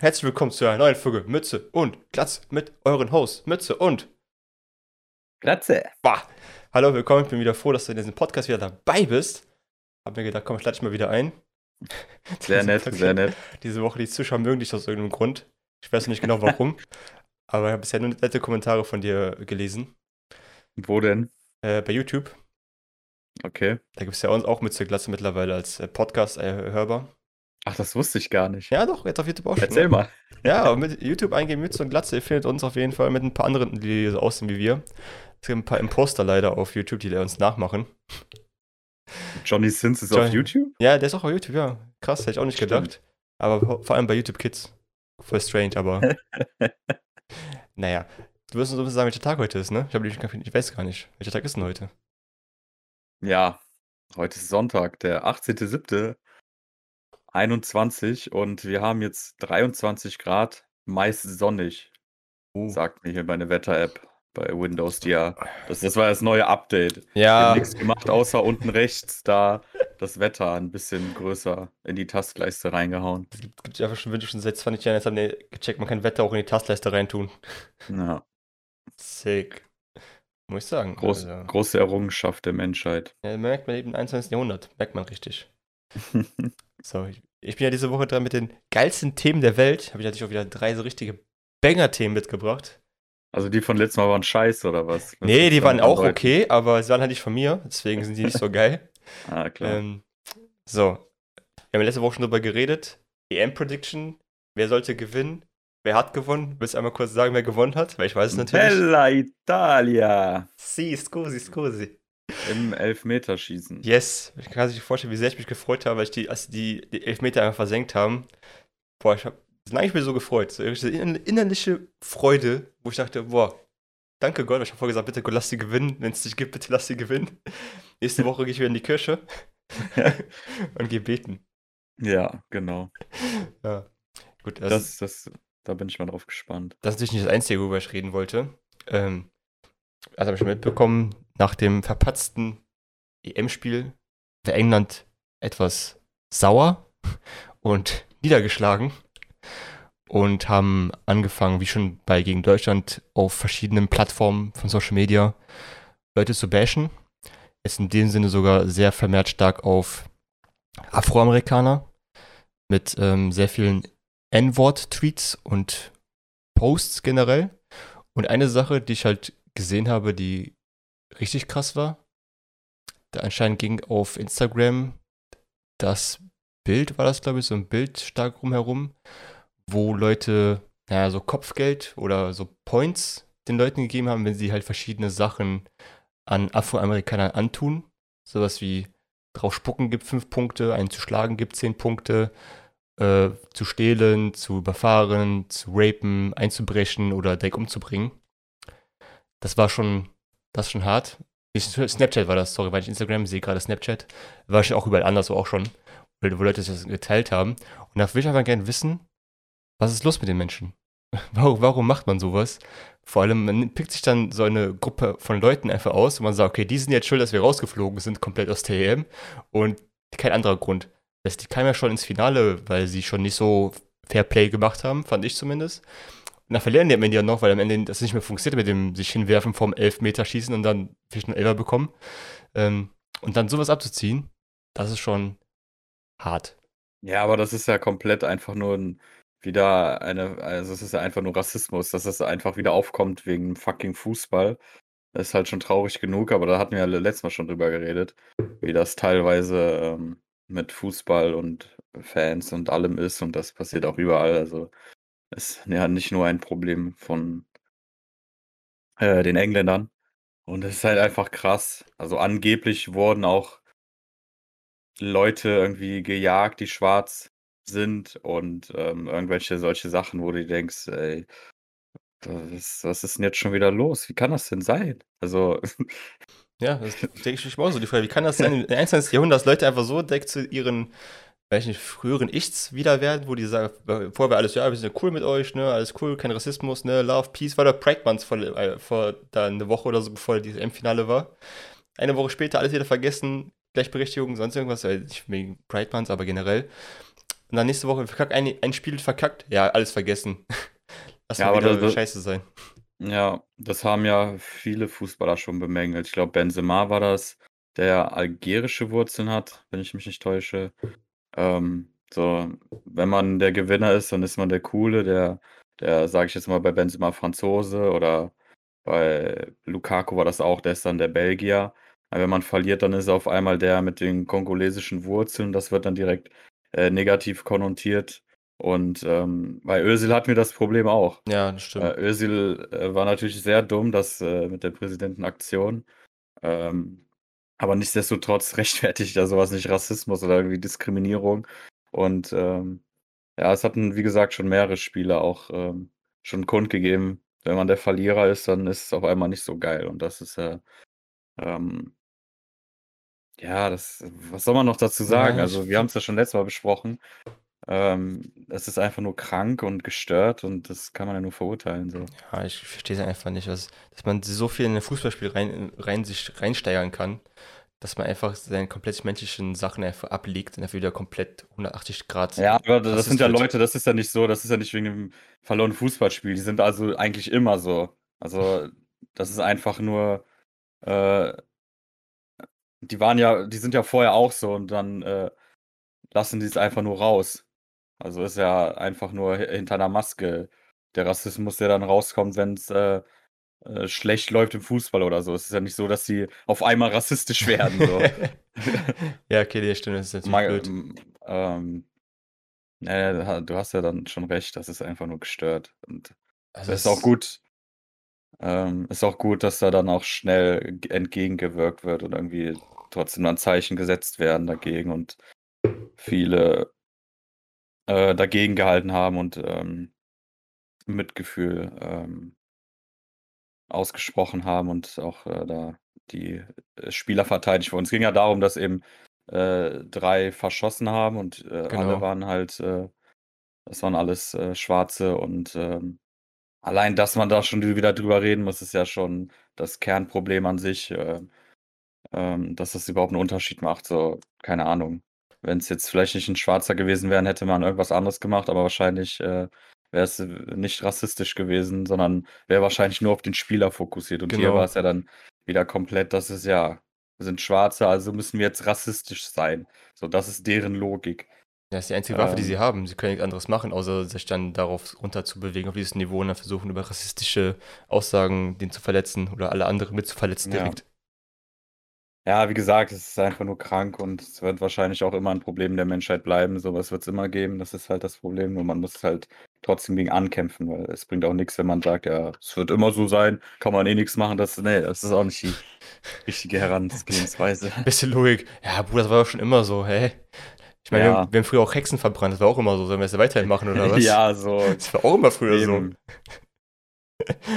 Herzlich willkommen zu einer neuen Folge Mütze und Glatze mit euren Hosts Mütze und Glatze. Bah. Hallo, willkommen. Ich bin wieder froh, dass du in diesem Podcast wieder dabei bist. Hab mir gedacht, komm, ich lade dich mal wieder ein. Sehr nett, sehr nett. Diese Woche, die Zuschauer mögen dich aus irgendeinem Grund. Ich weiß nicht genau warum. aber ich habe bisher nur nette Kommentare von dir gelesen. Wo denn? Äh, bei YouTube. Okay. Da gibt es ja uns auch Mütze Glatze mittlerweile als äh, Podcast äh, hörbar. Ach, das wusste ich gar nicht. Ja, doch, jetzt auf YouTube auch schon. Erzähl mal. Ja, mit YouTube eingeben, Mütze und Glatze, ihr findet uns auf jeden Fall mit ein paar anderen, die so aussehen wie wir. Es gibt ein paar Imposter leider auf YouTube, die uns nachmachen. Johnny Sins ist Johnny- auf YouTube? Ja, der ist auch auf YouTube, ja. Krass, hätte ich auch nicht Stimmt. gedacht. Aber vor allem bei YouTube Kids. Voll strange, aber. naja. Du wirst uns so ein bisschen sagen, welcher Tag heute ist, ne? Ich, hab, ich weiß gar nicht. Welcher Tag ist denn heute? Ja. Heute ist Sonntag, der 18.07. 21 und wir haben jetzt 23 Grad, meist sonnig, Uh. sagt mir hier meine Wetter-App bei Windows. Ja, das, das war das neue Update. Ja, haben nichts gemacht, außer unten rechts da das Wetter ein bisschen größer in die Tastleiste reingehauen. es gibt, einfach schon schon seit 20 Jahren. Jetzt haben die gecheckt, man kann Wetter auch in die Tastleiste reintun. Ja, Sick. Muss ich sagen. groß, Also, große Errungenschaft der Menschheit. ja, merkt man eben im 21. Jahrhundert. Merkt man richtig. So, ich, ich bin ja diese Woche dran mit den geilsten Themen der Welt. Habe ich natürlich auch wieder drei so richtige Banger-Themen mitgebracht. Also die von letztem Mal waren scheiße oder was? Was Nee, die waren auch andeuten? okay, aber sie waren halt nicht von mir, deswegen sind die nicht so geil. Ah, klar. Ähm, so, wir haben letzte Woche schon drüber geredet. EM-Prediction, wer sollte gewinnen? Wer hat gewonnen? Willst du einmal kurz sagen, wer gewonnen hat? Weil ich weiß es natürlich. Bella Italia Si, scusi, scusi. Im Elfmeterschießen. Yes, ich kann sich vorstellen, wie sehr ich mich gefreut habe, als, die, als die, die Elfmeter einfach versenkt haben. Boah, ich habe eigentlich ich so gefreut. So diese inner- innerliche Freude, wo ich dachte, boah, danke Gott. Ich habe vorher gesagt, bitte Gott, lass sie gewinnen. Wenn es dich gibt, bitte lass sie gewinnen. Nächste Woche gehe ich wieder in die Kirche und gehe beten. Ja, genau. Ja. Gut, das, Das, das, da bin ich mal drauf gespannt. das ist natürlich nicht das Einzige, worüber ich reden wollte. Ähm, also habe ich mitbekommen, nach dem verpatzten EM-Spiel war England etwas sauer und niedergeschlagen und haben angefangen, wie schon bei gegen Deutschland, auf verschiedenen Plattformen von Social Media Leute zu bashen. Jetzt in dem Sinne sogar sehr vermehrt stark auf Afroamerikaner mit ähm, sehr vielen N-Wort-Tweets und Posts generell. Und eine Sache, die ich halt gesehen habe, die richtig krass war, da anscheinend ging auf Instagram das Bild, war das glaube ich, so ein Bild stark rumherum, wo Leute, naja, so Kopfgeld oder so Points den Leuten gegeben haben, wenn sie halt verschiedene Sachen an Afroamerikanern antun. Sowas wie drauf spucken gibt fünf Punkte, einen zu schlagen gibt zehn Punkte, äh, zu stehlen, zu überfahren, zu rapen, einzubrechen oder direkt umzubringen. Das war schon, das schon hart. Snapchat war das, sorry, weil ich Instagram sehe gerade Snapchat. War schon auch überall anders auch schon, wo Leute das geteilt haben. Und da will ich einfach gerne wissen, was ist los mit den Menschen? Warum, warum macht man sowas? Vor allem, man pickt sich dann so eine Gruppe von Leuten einfach aus und man sagt, okay, die sind jetzt schuld, dass wir rausgeflogen sind, komplett aus EM. Und kein anderer Grund. Die kamen ja schon ins Finale, weil sie schon nicht so Fair Play gemacht haben, fand ich zumindest. Dann verlieren die am Ende ja noch, weil am Ende das nicht mehr funktioniert mit dem sich hinwerfen vom Elfmeterschießen und dann vielleicht einen Elfer bekommen. Ähm, und dann sowas abzuziehen, das ist schon hart. Ja, aber das ist ja komplett einfach nur ein, wieder eine, also es ist ja einfach nur Rassismus, dass es einfach wieder aufkommt wegen fucking Fußball. Das ist halt schon traurig genug, aber da hatten wir ja letztes Mal schon drüber geredet, wie das teilweise ähm, mit Fußball und Fans und allem ist und das passiert auch überall. Also ist ja nicht nur ein Problem von äh, den Engländern. Und es ist halt einfach krass. Also angeblich wurden auch Leute irgendwie gejagt, die schwarz sind und ähm, irgendwelche solche Sachen, wo du denkst, ey, was, was ist denn jetzt schon wieder los? Wie kann das denn sein? Also, Ja, das denke ich mir auch so die Frage. Wie kann das sein, im 21. Jahrhundert, dass Leute einfach so direkt zu ihren, nicht, früheren Ichs wieder werden, wo die sagen, vorher war alles, ja, wir sind ja cool mit euch, ne, alles cool, kein Rassismus, ne, Love, Peace, war der Pride Month vor, äh, vor da eine Woche oder so, bevor dieses M-Finale war. Eine Woche später alles wieder vergessen, Gleichberechtigung, sonst irgendwas, äh, nicht wegen Pride Month, aber generell. und dann nächste Woche verkackt, ein, ein Spiel verkackt, ja, alles vergessen. Lass Ja, mal aber wieder das- scheiße sein. Ja, das haben ja viele Fußballer schon bemängelt. Ich glaube, Benzema war das, der algerische Wurzeln hat, wenn ich mich nicht täusche. Ähm, so, wenn man der Gewinner ist, dann ist man der Coole, der, der, sage ich jetzt mal, bei Benzema Franzose oder bei Lukaku war das auch, der ist dann der Belgier. Aber wenn man verliert, dann ist er auf einmal der mit den kongolesischen Wurzeln. Das wird dann direkt äh, negativ konnotiert. Und ähm, bei Özil hatten wir das Problem auch. Ja, das stimmt. Äh, Özil äh, war natürlich sehr dumm, das äh, mit der Präsidentenaktion. Ähm, aber nichtsdestotrotz rechtfertigt er sowas nicht Rassismus oder irgendwie Diskriminierung. Und ähm, ja, es hatten, wie gesagt, schon mehrere Spieler auch ähm, schon kundgegeben, wenn man der Verlierer ist, dann ist es auf einmal nicht so geil. Und das ist ja, ähm, ja, das, was soll man noch dazu sagen? Ja, also, wir haben es ja schon letztes Mal besprochen. Ähm, es ist einfach nur krank und gestört und das kann man ja nur verurteilen. So. Ja, ich verstehe es einfach nicht, was, dass man so viel in ein Fußballspiel rein, rein sich reinsteigern kann, dass man einfach seine komplett menschlichen Sachen einfach ablegt und dafür wieder komplett 180 Grad. Ja, aber das Rassist sind ja wird. Leute, das ist ja nicht so, das ist ja nicht wegen dem verlorenen Fußballspiel. Die sind also eigentlich immer so. Also, das ist einfach nur, äh, die waren ja, die sind ja vorher auch so und dann äh, lassen die es einfach nur raus. Also ist ja einfach nur hi- hinter einer Maske der Rassismus, der dann rauskommt, wenn es äh, äh, schlecht läuft im Fußball oder so. Es ist ja nicht so, dass sie auf einmal rassistisch werden. So. ja, okay, die stimmt, das ist natürlich Mal, ähm, naja, du ha- du hast ja dann schon recht, das ist einfach nur gestört. Und Also es ist auch gut, ähm, ist auch gut, dass da dann auch schnell entgegengewirkt wird und irgendwie trotzdem dann Zeichen gesetzt werden dagegen und viele äh, dagegen gehalten haben und ähm, Mitgefühl ähm, ausgesprochen haben und auch äh, da die äh, Spieler verteidigt wurden. Es ging ja darum, dass eben äh, drei verschossen haben und äh, alle Genau. waren halt, äh, das waren alles äh, Schwarze und ähm, allein, dass man da schon wieder drüber reden muss, ist ja schon das Kernproblem an sich, äh, ähm, dass das überhaupt einen Unterschied macht. So, keine Ahnung. Wenn es jetzt vielleicht nicht ein Schwarzer gewesen wäre, hätte man irgendwas anderes gemacht, aber wahrscheinlich äh, wäre es nicht rassistisch gewesen, sondern wäre wahrscheinlich nur auf den Spieler fokussiert. Und hier Genau. war es ja dann wieder komplett, das ist ja, wir sind Schwarze, also müssen wir jetzt rassistisch sein. So, das ist deren Logik. Das ist die einzige Waffe, die Ähm. sie haben. Sie können nichts anderes machen, außer sich dann darauf runter zu bewegen, auf dieses Niveau und dann versuchen, über rassistische Aussagen den zu verletzen oder alle anderen mit zu verletzen direkt. Ja, wie gesagt, es ist einfach nur krank und es wird wahrscheinlich auch immer ein Problem der Menschheit bleiben. Sowas wird es immer geben, das ist halt das Problem. Und man muss halt trotzdem gegen ankämpfen, weil es bringt auch nichts, wenn man sagt, ja, es wird immer so sein, kann man eh nichts machen. Das, nee, das ist auch nicht die richtige Herangehensweise. Bisschen Logik. Ja, Bruder, das war doch schon immer so, hä? Ich meine, wir, Ja. haben, wir haben früher auch Hexen verbrannt, das war auch immer so. Sollen wir es weiterhin machen oder was? ja, so. Das war auch immer früher Eben.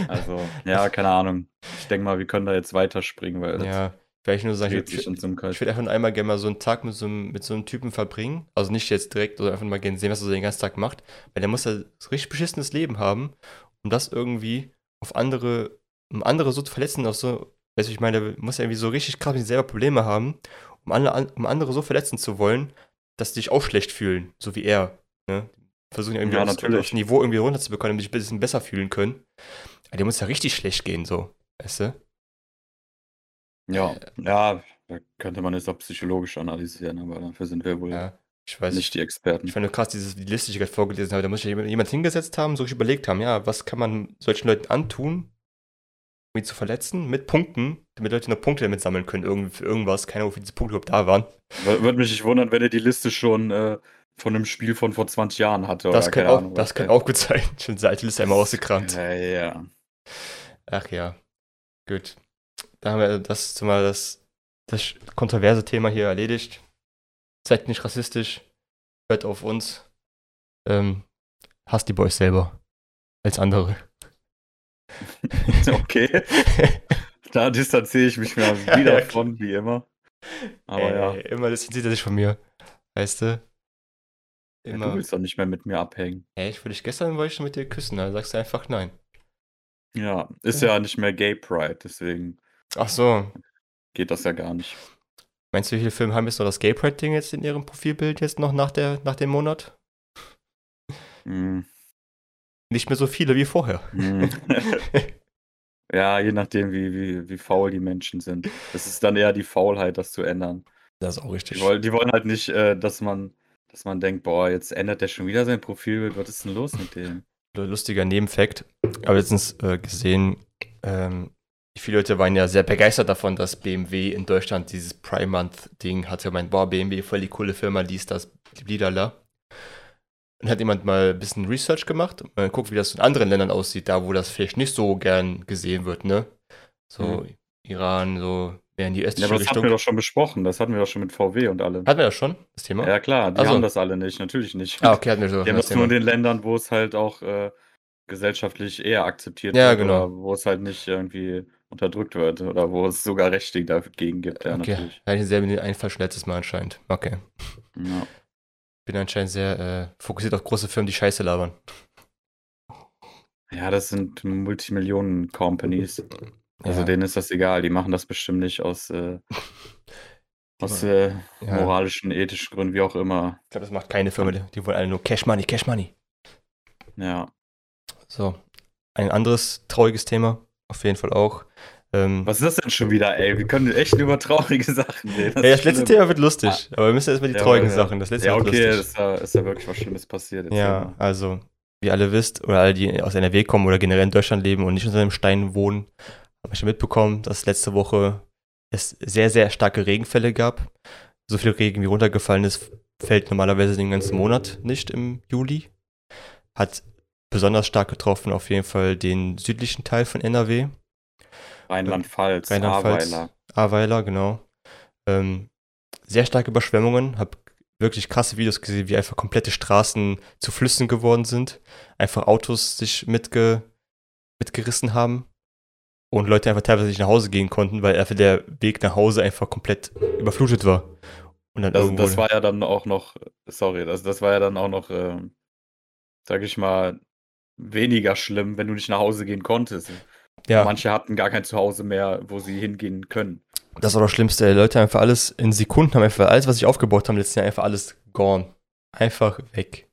Also, ja, keine Ahnung. Ich denke mal, wir können da jetzt weiterspringen, weil so. das Ja, werde ich nur sagen, ich, ich, ich würde einfach einmal gerne mal so einen Tag mit so, einem, mit so einem Typen verbringen. Also nicht jetzt direkt, sondern einfach mal gerne sehen, was er so den ganzen Tag macht. Weil der muss ja so richtig beschissenes Leben haben, um das irgendwie auf andere, um andere so zu verletzen, auf so, weißt du, ich meine, der muss ja irgendwie so richtig krass mit sich selber Probleme haben, um, alle, um andere so verletzen zu wollen, dass sie sich auch schlecht fühlen, so wie er. Ne? Versuchen ja irgendwie Ja, aufs, natürlich. aufs Niveau irgendwie runterzubekommen, damit sie sich ein bisschen besser fühlen können. Aber dem muss ja richtig schlecht gehen, so. Weißt du? Ja, ja, da könnte man jetzt auch psychologisch analysieren, aber dafür sind wir wohl Ja. Ich weiß nicht die Experten. Ich fand nur krass, dieses, die Liste, die ich gerade vorgelesen habe, da muss sich jemand, jemand hingesetzt haben, so überlegt haben, ja, was kann man solchen Leuten antun, um ihn zu verletzen, mit Punkten, damit Leute noch Punkte damit sammeln können, irgend, für irgendwas, keine Ahnung, wie diese Punkte überhaupt da waren. Wür- Würde mich nicht wundern, wenn er die Liste schon äh, von einem Spiel von vor 20 Jahren hatte. Das kann, auch, Ahnung, das kann auch gut sein. Schon alte Liste einmal ausgekramt. Ja, ja. Ach ja, gut. Da haben wir das zumal das, das kontroverse Thema hier erledigt. Seid nicht rassistisch, hört auf uns. Ähm, hasst die Boys selber als andere. Okay, da distanziere ich mich mal wieder Okay. von, wie immer. Aber Ey, ja, Immer distanziert er sich von mir. Weißt du? ja, du Immer. willst doch nicht mehr mit mir abhängen. Ey, ich wollte dich gestern wollte ich schon mit dir küssen, da sagst du einfach nein. Ja, ist ja nicht mehr Gay Pride, deswegen Ach so. geht das ja gar nicht. Meinst du, wie viele Filme haben jetzt noch das Gay Pride-Ding jetzt in ihrem Profilbild jetzt noch nach, der, nach dem Monat? Mhm. Nicht mehr so viele wie vorher. Mhm. Ja, je nachdem, wie wie wie faul die Menschen sind. Es ist dann eher die Faulheit, das zu ändern. Das ist auch Die richtig. wollen die wollen halt nicht, äh, dass man dass man denkt: „Boah, jetzt ändert der schon wieder sein Profilbild. Was ist denn los mit dem?“ Lu lustiger Nebenfact. Habe letztens, äh, gesehen, ähm, viele Leute waren ja sehr begeistert davon, dass BMW in Deutschland dieses Prime Month Ding hatte. Meint: „Boah, BMW, voll die coole Firma, dies, das, blidala.“ Dann hat jemand mal ein bisschen Research gemacht und mal geguckt, wie das in anderen Ländern aussieht, da wo das vielleicht nicht so gern gesehen wird, ne? So Mhm. Iran, so mehr in die Ja, östliche aber das hatten wir Richtung. doch schon besprochen. Das hatten wir doch schon mit VW und allem. Hatten wir das schon, das Thema? Ja klar, die Ach so. haben das alle nicht, natürlich nicht. Ah, okay, hatten wir so Die haben das das nur in den Ländern, wo es halt auch, äh, gesellschaftlich eher akzeptiert Ja, wird genau. oder wo es halt nicht irgendwie unterdrückt wird oder wo es sogar Rechte dagegen gibt, ja, Okay, natürlich. hatte ich denselben Einfall schon letztes Mal anscheinend. Okay. Ja. Bin anscheinend sehr, äh, fokussiert auf große Firmen, die Scheiße labern. Ja, das sind Multimillionen-Companies. Also, Ja. denen ist das egal. Die machen das bestimmt nicht aus, äh aus, äh, ja. moralischen, ethischen Gründen, wie auch immer. Ich glaube, das macht keine Firma, die wollen alle nur Cash Money, Cash Money. Ja. So, ein anderes trauriges Thema, auf jeden Fall auch. Ähm, Was ist das denn schon wieder, ey? Wir können echt über traurige Sachen reden. ja, das letzte. Thema wird lustig, aber wir müssen erstmal die Ja, traurigen ja. Sachen. Das letzte Ja, wird okay, lustig. ist ja, ist ja wirklich was Schlimmes passiert. Erzähl Ja, mal. also, wie alle wisst, oder alle, die aus NRW kommen oder generell in Deutschland leben und nicht unter einem Stein wohnen, habe ich schon mitbekommen, dass letzte Woche es sehr, sehr starke Regenfälle gab. So viel Regen wie runtergefallen ist, fällt normalerweise den ganzen Monat nicht im Juli. Hat besonders stark getroffen auf jeden Fall den südlichen Teil von NRW. Rheinland-Pfalz, Rheinland-Pfalz, Ahrweiler. Ahrweiler, genau. Ähm, sehr starke Überschwemmungen. Hab wirklich krasse Videos gesehen, wie einfach komplette Straßen zu Flüssen geworden sind. Einfach Autos sich mitge mitgerissen haben. Und Leute einfach teilweise nicht nach Hause gehen konnten, weil einfach der Weg nach Hause einfach komplett überflutet war. Und dann Das, irgendwo. das war ja dann auch noch, sorry, das, das war ja dann auch noch, ähm, sag ich mal, weniger schlimm, wenn du nicht nach Hause gehen konntest. ja, Manche hatten gar kein Zuhause mehr, wo sie hingehen können. das war das Schlimmste. ey. Leute einfach alles in Sekunden haben einfach alles, was sie aufgebaut haben, letztes Jahr einfach alles gone. Einfach weg.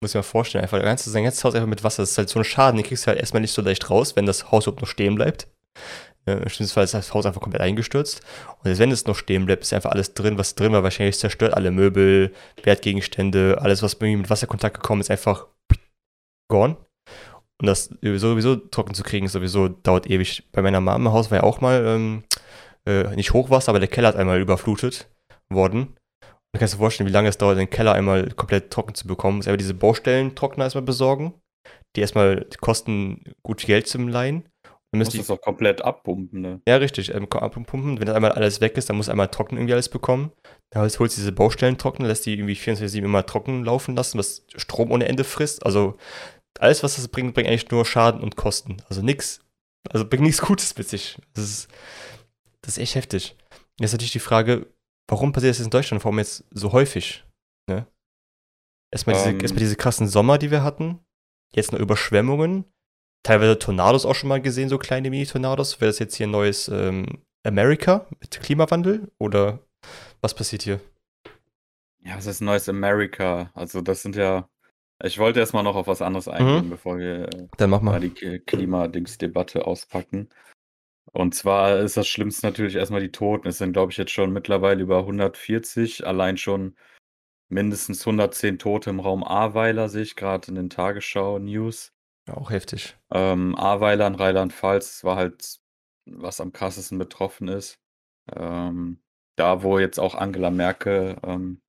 Muss ich mir vorstellen, einfach ganzes, sein ganzes Haus einfach mit Wasser. Das ist halt so ein Schaden, den kriegst du halt erstmal nicht so leicht raus, wenn das Haus überhaupt noch stehen bleibt. Im schlimmsten Fall ist das Haus einfach komplett eingestürzt. Und selbst wenn es noch stehen bleibt, ist einfach alles drin, was drin war, wahrscheinlich zerstört. Alle Möbel, Wertgegenstände, alles, was irgendwie mit Wasserkontakt gekommen ist, einfach gone. Und das sowieso trocken zu kriegen, ist sowieso dauert ewig. Bei meiner Mama im Haus war ja auch mal ähm, äh, nicht Hochwasser, aber der Keller hat einmal überflutet worden. Du kannst dir vorstellen, wie lange es dauert, den Keller einmal komplett trocken zu bekommen. Du musst einfach diese Baustellentrockner erstmal besorgen. Die erstmal kosten gut Geld zum Leihen. Dann Du müsst musst die, das auch komplett abpumpen, ne? ja, richtig, ähm, abpumpen. Wenn das einmal alles weg ist, dann musst du einmal trocken irgendwie alles bekommen. Dann holst du diese Baustellentrockner, lässt die irgendwie 24-7 immer trocken laufen lassen, was Strom ohne Ende frisst. Also alles, was das bringt, bringt eigentlich nur Schaden und Kosten. Also nix, also bringt nichts Gutes mit sich. Das ist, das ist echt heftig. Jetzt natürlich die Frage, warum passiert das jetzt in Deutschland? Warum jetzt so häufig? Ne? Erstmal, diese, Ähm. erstmal diese krassen Sommer, die wir hatten. Jetzt noch Überschwemmungen. Teilweise Tornados auch schon mal gesehen, so kleine Mini-Tornados. Wäre das jetzt hier ein neues ähm, America mit Klimawandel? Oder was passiert hier? Ja, was ist neues America? Also, das sind ja. Ich wollte erstmal noch auf was anderes eingehen, bevor wir äh, Dann mach mal die Klimadingsdebatte auspacken. Und zwar ist das Schlimmste natürlich erstmal die Toten. Es sind, glaube ich, jetzt schon mittlerweile über 140. Allein schon mindestens 110 Tote im Raum Ahrweiler, sehe ich gerade in den Tagesschau-News. Ja, auch heftig. Ähm, Ahrweiler in Rheinland-Pfalz war halt, was am krassesten betroffen ist. Ähm, da, wo jetzt auch Angela Merkel ähm,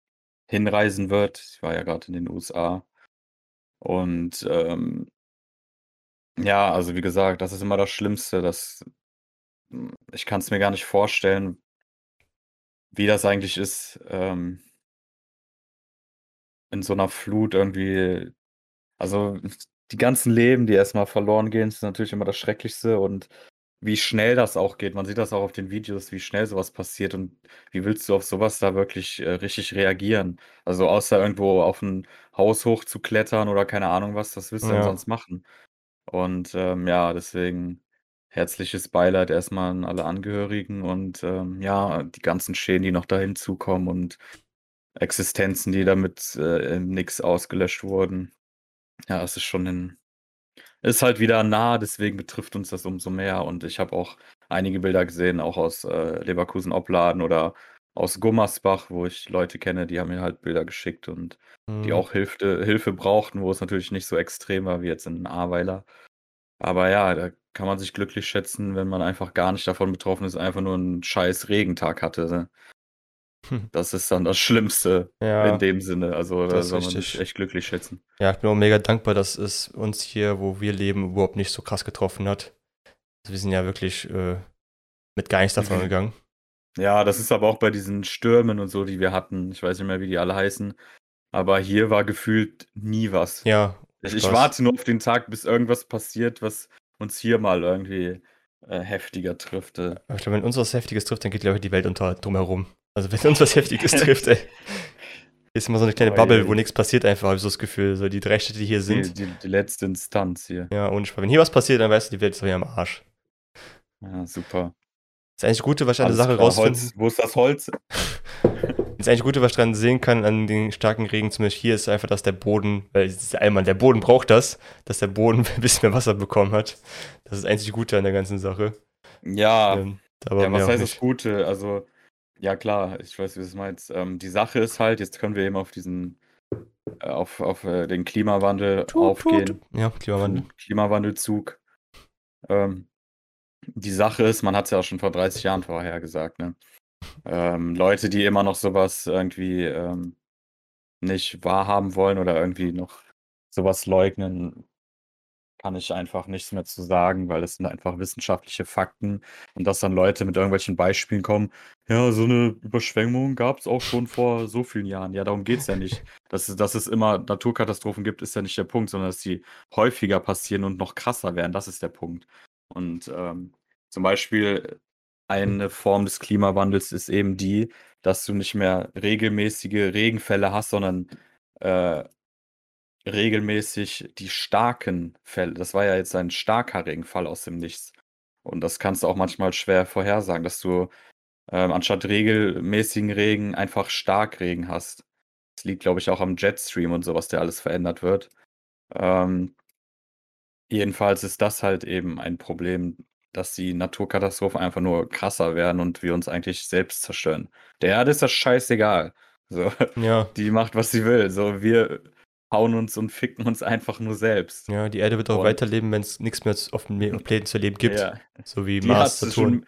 hinreisen wird. Sie war ja gerade in den USA. Und ähm, ja, also wie gesagt, das ist immer das Schlimmste. Das, ich kann es mir gar nicht vorstellen, wie das eigentlich ist, ähm, in so einer Flut irgendwie. Also die ganzen Leben, die erstmal verloren gehen, ist natürlich immer das Schrecklichste und wie schnell das auch geht. Man sieht das auch auf den Videos, wie schnell sowas passiert und wie willst du auf sowas da wirklich äh, richtig reagieren? Also außer irgendwo auf ein Haus hochzuklettern oder keine Ahnung was, was willst du denn Ja. sonst machen? Und ähm, ja, deswegen herzliches Beileid erstmal an alle Angehörigen und ähm, ja, die ganzen Schäden, die noch da hinzukommen und Existenzen, die damit äh, im Nix ausgelöscht wurden. Ja, es ist schon in ist halt wieder nah, deswegen betrifft uns das umso mehr. Und ich habe auch einige Bilder gesehen, auch aus äh, Leverkusen-Opladen oder aus Gummersbach, wo ich Leute kenne, die haben mir halt Bilder geschickt und die Mhm. auch Hilfe, Hilfe brauchten, wo es natürlich nicht so extrem war wie jetzt in Ahrweiler. Aber ja, da kann man sich glücklich schätzen, wenn man einfach gar nicht davon betroffen ist, einfach nur einen scheiß Regentag hatte. Das ist dann das Schlimmste Ja, in dem Sinne. Also da soll man sich echt glücklich schätzen. Ja, ich bin auch mega dankbar, dass es uns hier, wo wir leben, überhaupt nicht so krass getroffen hat. Also wir sind ja wirklich äh, mit gar nichts davon gegangen. Ja, das ist aber auch bei diesen Stürmen und so, die wir hatten. Ich weiß nicht mehr, wie die alle heißen. Aber hier war gefühlt nie was. Ja, Ich, ich warte nur auf den Tag, bis irgendwas passiert, was uns hier mal irgendwie äh, heftiger trifft. Äh. Ich glaube, wenn uns was Heftiges trifft, dann geht, glaube ich, die Welt unter drumherum. Also wenn uns was Heftiges trifft, ey. Hier ist immer so eine kleine Bubble, wo nichts passiert einfach, habe ich so das Gefühl. So die drei Städte, die hier Die, sind. die, die letzte Instanz hier. Ja, ohne Spaß. Wenn hier was passiert, dann weißt du, die Welt ist wieder am Arsch. Ja, super. Das einzige Gute, was ich an der Sache klar. rausfinden, Holz, wo ist das Holz? das einzige Gute, was ich dran sehen kann an den starken Regen, zumindest hier, ist einfach, dass der Boden, weil es ist ja einmal, der Boden braucht das, dass der Boden ein bisschen mehr Wasser bekommen hat. Das ist das einzige Gute an der ganzen Sache. Ja, Ähm, aber ja, was heißt das. Gute? Also, ja klar, ich weiß, wie du es meinst. Ähm, die Sache ist halt, jetzt können wir eben auf diesen, äh, auf, auf äh, den Klimawandel Tut, aufgehen. tut. Ja, Klimawandel. Klimawandelzug. Ähm, die Sache ist, man hat es ja auch schon vor 30 Jahren vorher gesagt, ne? Ähm, Leute, die immer noch sowas irgendwie ähm, nicht wahrhaben wollen oder irgendwie noch sowas leugnen, kann ich einfach nichts mehr zu sagen, weil es sind einfach wissenschaftliche Fakten und dass dann Leute mit irgendwelchen Beispielen kommen, ja, so eine Überschwemmung gab es auch schon vor so vielen Jahren. Ja, darum geht es ja nicht. Dass, es- dass es immer Naturkatastrophen gibt, ist ja nicht der Punkt, sondern dass die häufiger passieren und noch krasser werden. Das ist der Punkt. Und ähm, zum Beispiel eine Form des Klimawandels ist eben die, dass du nicht mehr regelmäßige Regenfälle hast, sondern äh, regelmäßig die starken Fälle. Das war ja jetzt ein starker Regenfall aus dem Nichts. Und das kannst du auch manchmal schwer vorhersagen, dass du ähm, anstatt regelmäßigen Regen einfach Starkregen hast. Das liegt, glaube ich, auch am Jetstream und so, was der alles verändert wird. Ähm, jedenfalls ist das halt eben ein Problem, dass die Naturkatastrophen einfach nur krasser werden und wir uns eigentlich selbst zerstören. Der Erde ist das scheißegal. So, Ja, die macht, was sie will. So, wir hauen uns und ficken uns einfach nur selbst. ja, die Erde wird auch Und- weiterleben, wenn es nichts mehr auf dem Planeten zu leben gibt. Ja, So wie die, Mars, Saturn. schon,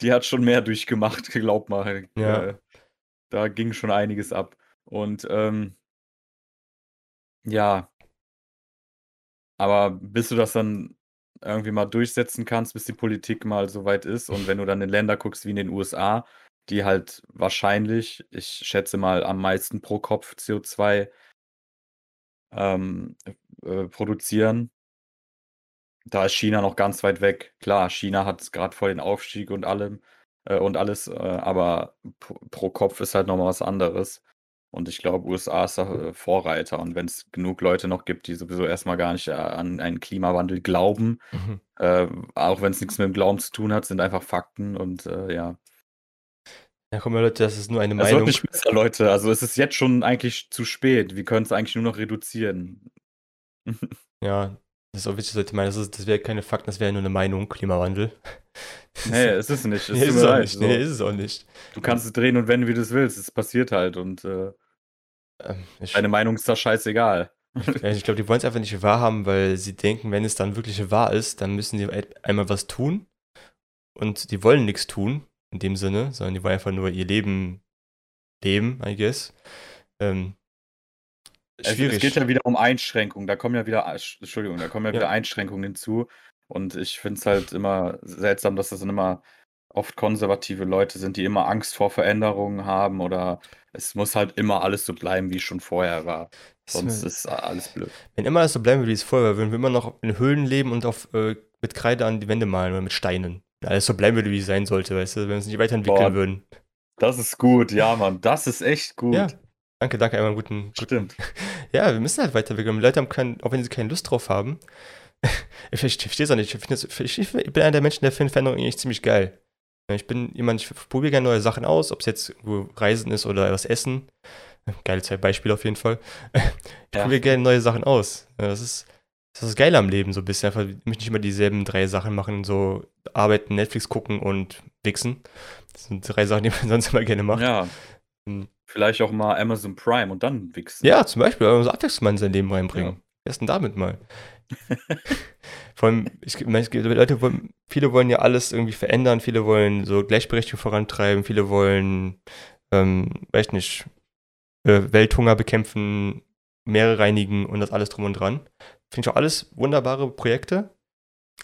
die hat schon mehr durchgemacht, glaub mal. Ja. Äh, da ging schon einiges ab. Und ähm, ja, aber bis du das dann irgendwie mal durchsetzen kannst, bis die Politik mal so weit ist und wenn du dann in Länder guckst wie in den USA, die halt wahrscheinlich, ich schätze mal, am meisten pro Kopf CO2 ähm, äh, produzieren, da ist China noch ganz weit weg. Klar, China hat gerade voll den Aufstieg und allem äh, und alles, äh, aber pro, Kopf ist halt nochmal was anderes. Und ich glaube, USA ist da äh, Vorreiter. Und wenn es genug Leute noch gibt, die sowieso erstmal gar nicht äh, an einen Klimawandel glauben, Mhm. äh, auch wenn es nichts mit dem Glauben zu tun hat, sind einfach Fakten und ja. Ja, guck mal, Leute, das ist nur eine Es wird Meinung. nicht besser, Leute. Also es ist jetzt schon eigentlich zu spät. Wir können es eigentlich nur noch reduzieren. Ja, das ist auch wichtig, Leute das, ist- das wäre keine Fakten, das wäre nur eine Meinung, Klimawandel. Nee, es ist nicht. Es Nee, ist es auch nicht. so. Nee, ist es auch nicht. Du kannst es drehen und wenden, wie du es willst. Es passiert halt und äh, Ähm, deine Meinung ist da scheißegal. Ich glaube, die wollen es einfach nicht wahrhaben, weil sie denken, wenn es dann wirklich wahr ist, dann müssen sie ein- einmal was tun. Und die wollen nichts tun, in dem Sinne, sondern die wollen einfach nur ihr Leben leben, I guess. Ähm, Es, schwierig. es geht ja wieder um Einschränkungen. Da kommen ja wieder, Entschuldigung, da kommen ja Ja. wieder Einschränkungen hinzu. Und ich finde es halt immer seltsam, dass das dann immer oft konservative Leute sind, die immer Angst vor Veränderungen haben oder es muss halt immer alles so bleiben, wie es schon vorher war. Es Sonst mir- ist alles blöd. wenn immer das so bleiben würde, wie es vorher war, würden wir immer noch in Höhlen leben und auf, äh, mit Kreide an die Wände malen oder mit Steinen. Alles so bleiben würde, wie es sein sollte, weißt du, wenn wir uns nicht weiterentwickeln Boah. würden. Das ist gut, ja, Mann. Das ist echt gut. Ja, danke, danke, einmal einen guten, Stimmt. Ja, wir müssen halt weiterentwickeln. Leute haben keinen, auch wenn sie keine Lust drauf haben. ich verstehe es auch nicht. Ich, das, ich, bin einer der Menschen, der findet Veränderung eigentlich ziemlich geil. Ich bin jemand, ich probiere gerne neue Sachen aus, ob es jetzt Reisen ist oder was essen. Geiles Beispiel auf jeden Fall. Ich Ja. probiere gerne neue Sachen aus. Das ist das ist geil am Leben, so ein bisschen. Einfach nicht immer dieselben drei Sachen machen, so arbeiten, Netflix gucken und wichsen. Das sind drei Sachen, die man sonst immer gerne macht. Ja. Hm. Vielleicht auch mal Amazon Prime und dann wichsen. Ja, zum Beispiel, aber so Abwechslung mal in sein Leben reinbringen. Ja. Erst denn damit mal. Vor allem, ich meine, es gibt Leute, wollen, viele wollen ja alles irgendwie verändern, viele wollen so Gleichberechtigung vorantreiben, viele wollen, ähm, weiß nicht, äh, Welthunger bekämpfen, Meere reinigen und das alles drum und dran. Finde ich auch alles wunderbare Projekte,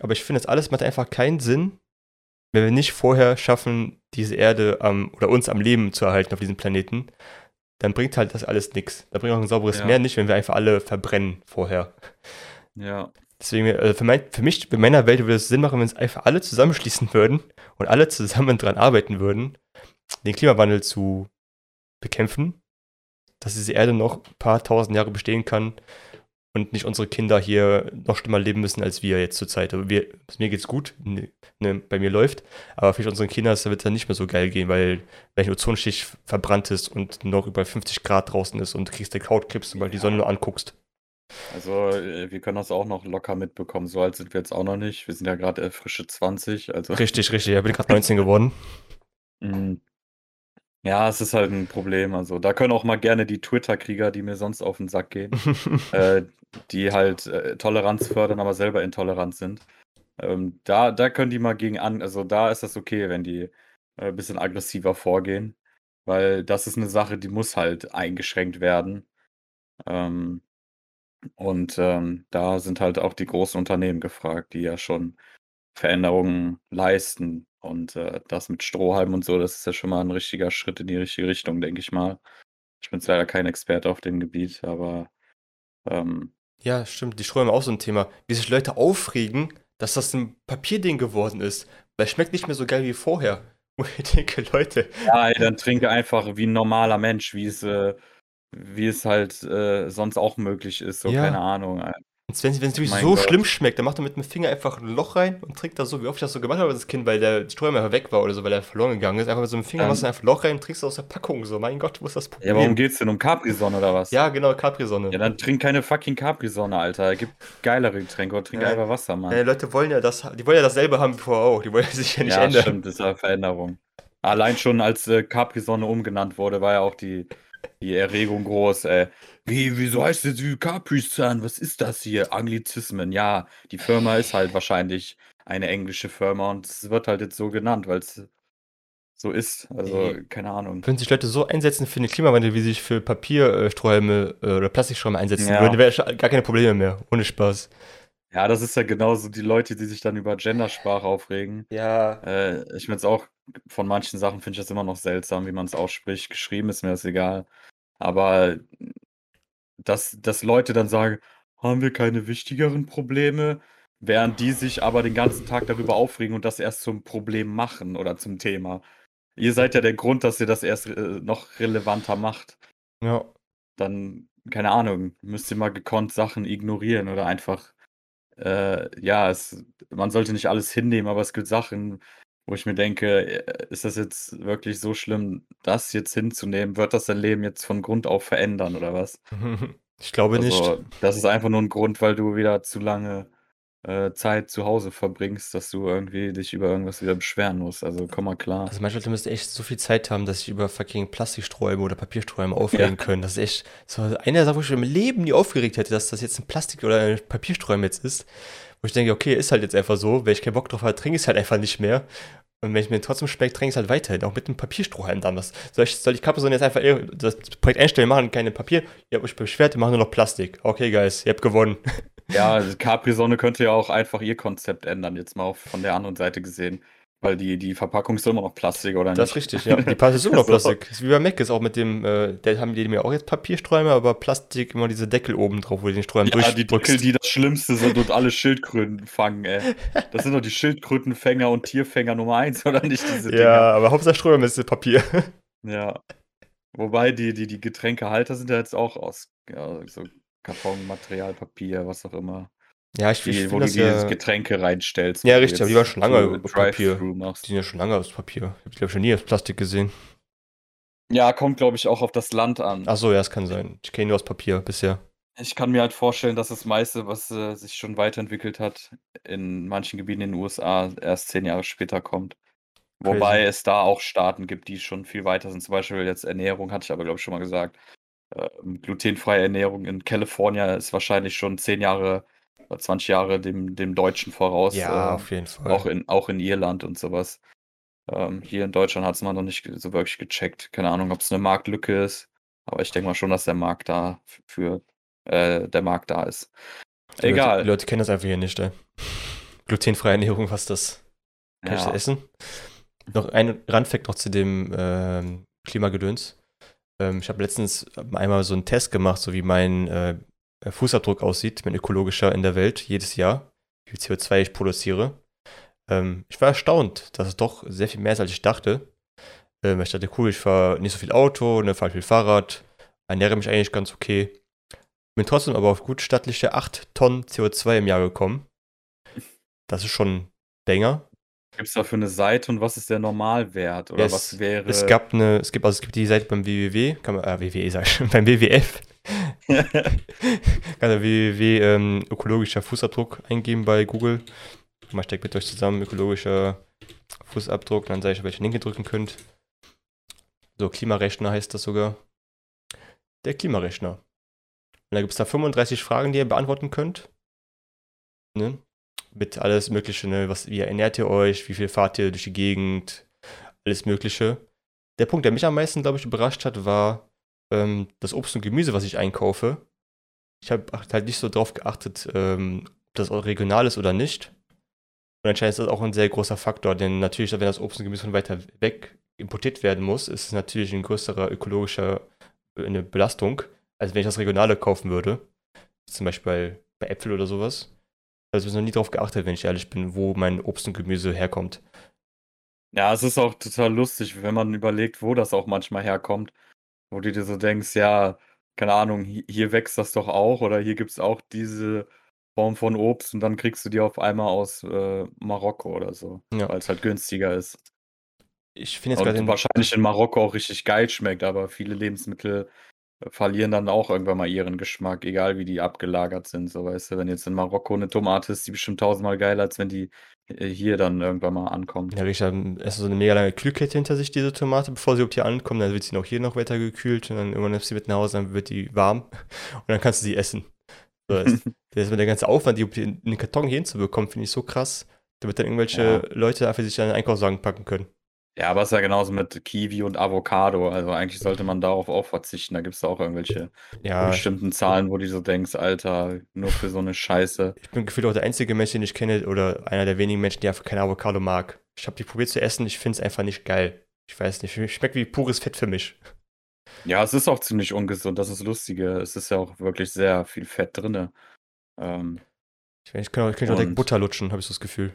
aber ich finde, das alles macht einfach keinen Sinn, wenn wir nicht vorher schaffen, diese Erde am, oder uns am Leben zu erhalten auf diesem Planeten, dann bringt halt das alles nichts. Da bringt auch ein sauberes Ja. Meer nicht, wenn wir einfach alle verbrennen vorher. Ja. Deswegen, äh, für, mein, für mich, in meiner Welt würde es Sinn machen, wenn uns einfach alle zusammenschließen würden und alle zusammen dran arbeiten würden, den Klimawandel zu bekämpfen, dass diese Erde noch ein paar tausend Jahre bestehen kann und nicht unsere Kinder hier noch schlimmer leben müssen als wir jetzt zurzeit. Aber wir, mir geht's gut, ne, ne, bei mir läuft, aber für unseren Kindern wird es dann nicht mehr so geil gehen, weil welche Ozonschicht verbrannt ist und noch über 50 Grad draußen ist und du kriegst der Hautkrebs, sobald die Sonne nur anguckst. Also, äh, wir können das auch noch locker mitbekommen. So alt sind wir jetzt auch noch nicht. Wir sind ja gerade äh, frische 20. Also, Richtig, richtig. Ich bin gerade 19 geworden. Mm. Ja, es ist halt ein Problem. Also, da können auch mal gerne die Twitter-Krieger, die mir sonst auf den Sack gehen, äh, die halt äh, Toleranz fördern, aber selber intolerant sind. Ähm, da, da können die mal gegen an, also da ist das okay, wenn die ein bisschen aggressiver vorgehen, weil das ist eine Sache, die muss halt eingeschränkt werden. Ähm, und ähm, da sind halt auch die großen Unternehmen gefragt, die ja schon Veränderungen leisten. Und äh, das mit Strohhalm und so, das ist ja schon mal ein richtiger Schritt in die richtige Richtung, denke ich mal. Ich bin jetzt leider kein Experte auf dem Gebiet, aber ähm, Ja, stimmt. Die Strohhalme auch so ein Thema. Wie sich Leute aufregen, dass das ein Papierding geworden ist. Weil es schmeckt nicht mehr so geil wie vorher. Wo ich denke, Leute, ja, ey, dann trinke einfach wie ein normaler Mensch, wie es, äh, wie es halt äh, sonst auch möglich ist. So, Ja. keine Ahnung. Ey. wenn es wirklich Mein so Gott. schlimm schmeckt, dann macht er mit dem Finger einfach ein Loch rein und trinkt da so, wie oft ich das so gemacht habe als Kind, weil der Strohhalm einfach weg war oder so, weil er verloren gegangen ist. Einfach mit so einem Finger Ähm. machst du einfach ein Loch rein und trinkst aus der Packung. So, mein Gott, wo ist das Ja, Problem? warum geht's denn um Capri-Sonne oder was? Ja, genau, Capri-Sonne. Ja, dann trink keine fucking Capri-Sonne, Alter. Gibt geilere Getränke oder trink Ja. einfach Wasser, Mann. Ja, die Leute wollen ja das, die wollen ja dasselbe haben wie vorher auch. Die wollen ja sich ja nicht ja, ändern. stimmt, das ist eine Veränderung. Allein schon als äh, Capri-Sonne umgenannt wurde, war ja auch die, die Erregung groß. Ey. Wie, wieso heißt es wie Capri-Sun? Was ist das hier? Anglizismen. Ja, die Firma ist halt wahrscheinlich eine englische Firma und es wird halt jetzt so genannt, weil es so ist. Also, Nee. keine Ahnung. Würden sich Leute so einsetzen für den Klimawandel, wie sie sich für Papierstrohhalme äh, oder Plastikstrohhalme einsetzen Ja. würden, wäre gar keine Probleme mehr. Ohne Spaß. Ja, das ist ja genauso die Leute, die sich dann über Gendersprache aufregen. Ja. Äh, ich finde es auch, von manchen Sachen finde ich das immer noch seltsam, wie man es ausspricht. Geschrieben ist mir das egal. Aber dass, dass Leute dann sagen, haben wir keine wichtigeren Probleme, während die sich aber den ganzen Tag darüber aufregen und das erst zum Problem machen oder zum Thema. Ihr seid ja der Grund, dass ihr das erst äh, noch relevanter macht. Ja. Dann, keine Ahnung, müsst ihr mal gekonnt Sachen ignorieren oder einfach, äh, ja, es, man sollte nicht alles hinnehmen, aber es gibt Sachen, wo ich mir denke, äh, ist das jetzt wirklich so schlimm, das jetzt hinzunehmen? Wird das dein Leben jetzt von Grund auf verändern oder was? Ich glaube nicht. Also, das ist einfach nur ein Grund, weil du wieder zu lange äh, Zeit zu Hause verbringst, dass du irgendwie dich über irgendwas wieder beschweren musst. Also komm mal klar. Also manche Leute müssen echt so viel Zeit haben, dass sie über fucking Plastikstrohhalme oder Papierstrohhalme aufregen können. Das ist echt so eine Sache, wo ich im Leben nie aufgeregt hätte, dass das jetzt ein Plastik- oder ein Papierstrohhalm jetzt ist. Wo ich denke, okay, ist halt jetzt einfach so. Wenn ich keinen Bock drauf habe, trinke ich es halt einfach nicht mehr. Und wenn ich mir trotzdem schmeckt, trinke ich es halt weiterhin. Auch mit einem Papierstrohhalm dann. Was, soll, ich, soll ich Capri-Sonne jetzt einfach das Projekt einstellen, machen keine Papier? Ihr habt euch beschwert, wir machen nur noch Plastik. Okay, guys, ihr habt gewonnen. Ja, also Capri-Sonne könnte ja auch einfach ihr Konzept ändern, jetzt mal von der anderen Seite gesehen. Weil die, die Verpackung ist immer noch Plastik, oder Das ist nicht? richtig, ja. Die Pappe ist immer noch. Plastik. Das ist wie bei Mac ist auch mit dem, äh, da haben die mir auch jetzt Papiersträume, aber Plastik immer diese Deckel oben drauf, wo du den Sträumen Ja, die durchdrückst. Deckel, die das Schlimmste sind und alle Schildkröten fangen, ey. Das sind doch die Schildkrötenfänger und Tierfänger Nummer eins, oder nicht, diese Dinger? Ja, aber Hauptsache Sträume ist Papier. Ja. Wobei die, die, die Getränkehalter sind ja jetzt auch aus ja, so Kartonmaterial, Papier, was auch immer. Ja, ich, ich Die, wo finde du die ja, Getränke reinstellst. Ja, wo richtig, aber die waren schon lange aus Papier. Machst. die sind ja schon lange aus Papier. Ich habe glaube schon nie aus Plastik gesehen. Ja, kommt, glaube ich, auch auf das Land an. Ach so, ja, es kann sein. Ich kenne nur aus Papier bisher. Ich kann mir halt vorstellen, dass das meiste, was äh, sich schon weiterentwickelt hat, in manchen Gebieten in den USA erst zehn Jahre später kommt. Wobei es da auch Staaten gibt, die schon viel weiter sind. Zum Beispiel jetzt Ernährung, hatte ich aber, glaube ich, schon mal gesagt. Äh, glutenfreie Ernährung in Kalifornien ist wahrscheinlich schon zehn Jahre oder 20 Jahre dem, dem Deutschen voraus. Ja, äh, auf jeden Fall. Auch in, auch in Irland und sowas. Ähm, hier in Deutschland hat es man noch nicht so wirklich gecheckt. Keine Ahnung, ob es eine Marktlücke ist. Aber ich denke mal schon, dass der Markt da für äh, der Markt da ist. Die Egal. Leute, die Leute kennen das einfach hier nicht, ey. Glutenfreie Ernährung, was das? Kann ich Ja. das essen? Noch ein Randfact noch zu dem ähm, Klimagedöns. Ähm, ich habe letztens einmal so einen Test gemacht, so wie mein äh, Fußabdruck aussieht, mein ökologischer in der Welt, jedes Jahr, wie viel CO2 ich produziere. Ähm, ich war erstaunt, dass es doch sehr viel mehr ist, als ich dachte. Ähm, ich dachte, cool, ich fahre nicht so viel Auto, ne, fahre viel Fahrrad, ernähre mich eigentlich ganz okay. Bin trotzdem aber auf gut stattliche 8 Tonnen CO2 im Jahr gekommen. Das ist schon Banger. Gibt es dafür eine Seite und was ist der Normalwert? Oder Es- was wäre. Es gab eine, es gibt, also es gibt die Seite beim WWW, kann man, äh, WWE sag ich beim WWF, kann der WWW ähm, ökologischer Fußabdruck eingeben bei Google. Mal steckt mit euch zusammen, ökologischer Fußabdruck, dann sage ich, welche Link drücken könnt. So, Klimarechner heißt das sogar. Der Klimarechner. Und da gibt es da 35 Fragen, die ihr beantworten könnt. Ne? Mit alles Mögliche, ne? Was, wie ernährt ihr euch, wie viel fahrt ihr durch die Gegend, alles Mögliche. Der Punkt, der mich am meisten, glaube ich, überrascht hat, war ähm, das Obst und Gemüse, was ich einkaufe. Ich habe halt nicht so drauf geachtet, ähm, ob das regional ist oder nicht. Und anscheinend ist das auch ein sehr großer Faktor, denn natürlich, wenn das Obst und Gemüse von weiter weg importiert werden muss, ist es natürlich ein größerer ökologischer äh, eine Belastung, als wenn ich das Regionale kaufen würde. Zum Beispiel bei, Äpfel oder sowas. Also ich noch nie drauf geachtet, wenn ich ehrlich bin, wo mein Obst und Gemüse herkommt. Ja, es ist auch total lustig, wenn man überlegt, wo das auch manchmal herkommt. Wo du dir so denkst, ja, keine Ahnung, hi- hier wächst das doch auch oder hier gibt es auch diese Form von Obst und dann kriegst du die auf einmal aus äh, Marokko oder so, Ja. weil es halt günstiger ist. Ich finde jetzt gerade wahrscheinlich in Marokko auch richtig geil schmeckt, aber viele Lebensmittel verlieren dann auch irgendwann mal ihren Geschmack, egal wie die abgelagert sind. So weißt du, wenn jetzt in Marokko eine Tomate ist, die bestimmt tausendmal geiler, als wenn die äh, hier dann irgendwann mal ankommt. Ja, richtig. Dann erst so eine mega lange Kühlkette hinter sich, diese Tomate, bevor sie überhaupt hier ankommt. Dann wird sie noch hier noch weiter gekühlt und dann irgendwann nimmst du sie mit nach Hause, dann wird die warm und dann kannst du sie essen. So, das, das ist der ganze Aufwand, die in den Karton hier hinzubekommen, finde ich so krass, damit dann irgendwelche Ja. Leute einfach sich dann einen Einkaufswagen packen können. Ja, aber es ist ja genauso mit Kiwi und Avocado. Also eigentlich sollte man darauf auch verzichten. Da gibt es auch irgendwelche Ja, bestimmten Zahlen, wo du so denkst, Alter, nur für so eine Scheiße. ich bin gefühlt auch der einzige Mensch, den ich kenne, oder einer der wenigen Menschen, die einfach keine Avocado mag. Ich habe die probiert zu essen, ich finde es einfach nicht geil. Ich weiß nicht, schmeckt wie pures Fett für mich. Ja, es ist auch ziemlich ungesund. Das ist das Lustige. Es ist ja auch wirklich sehr viel Fett drin. Ähm, Ich, ich könnte auch, ich könnte auch direkt Butter lutschen, habe ich so das Gefühl.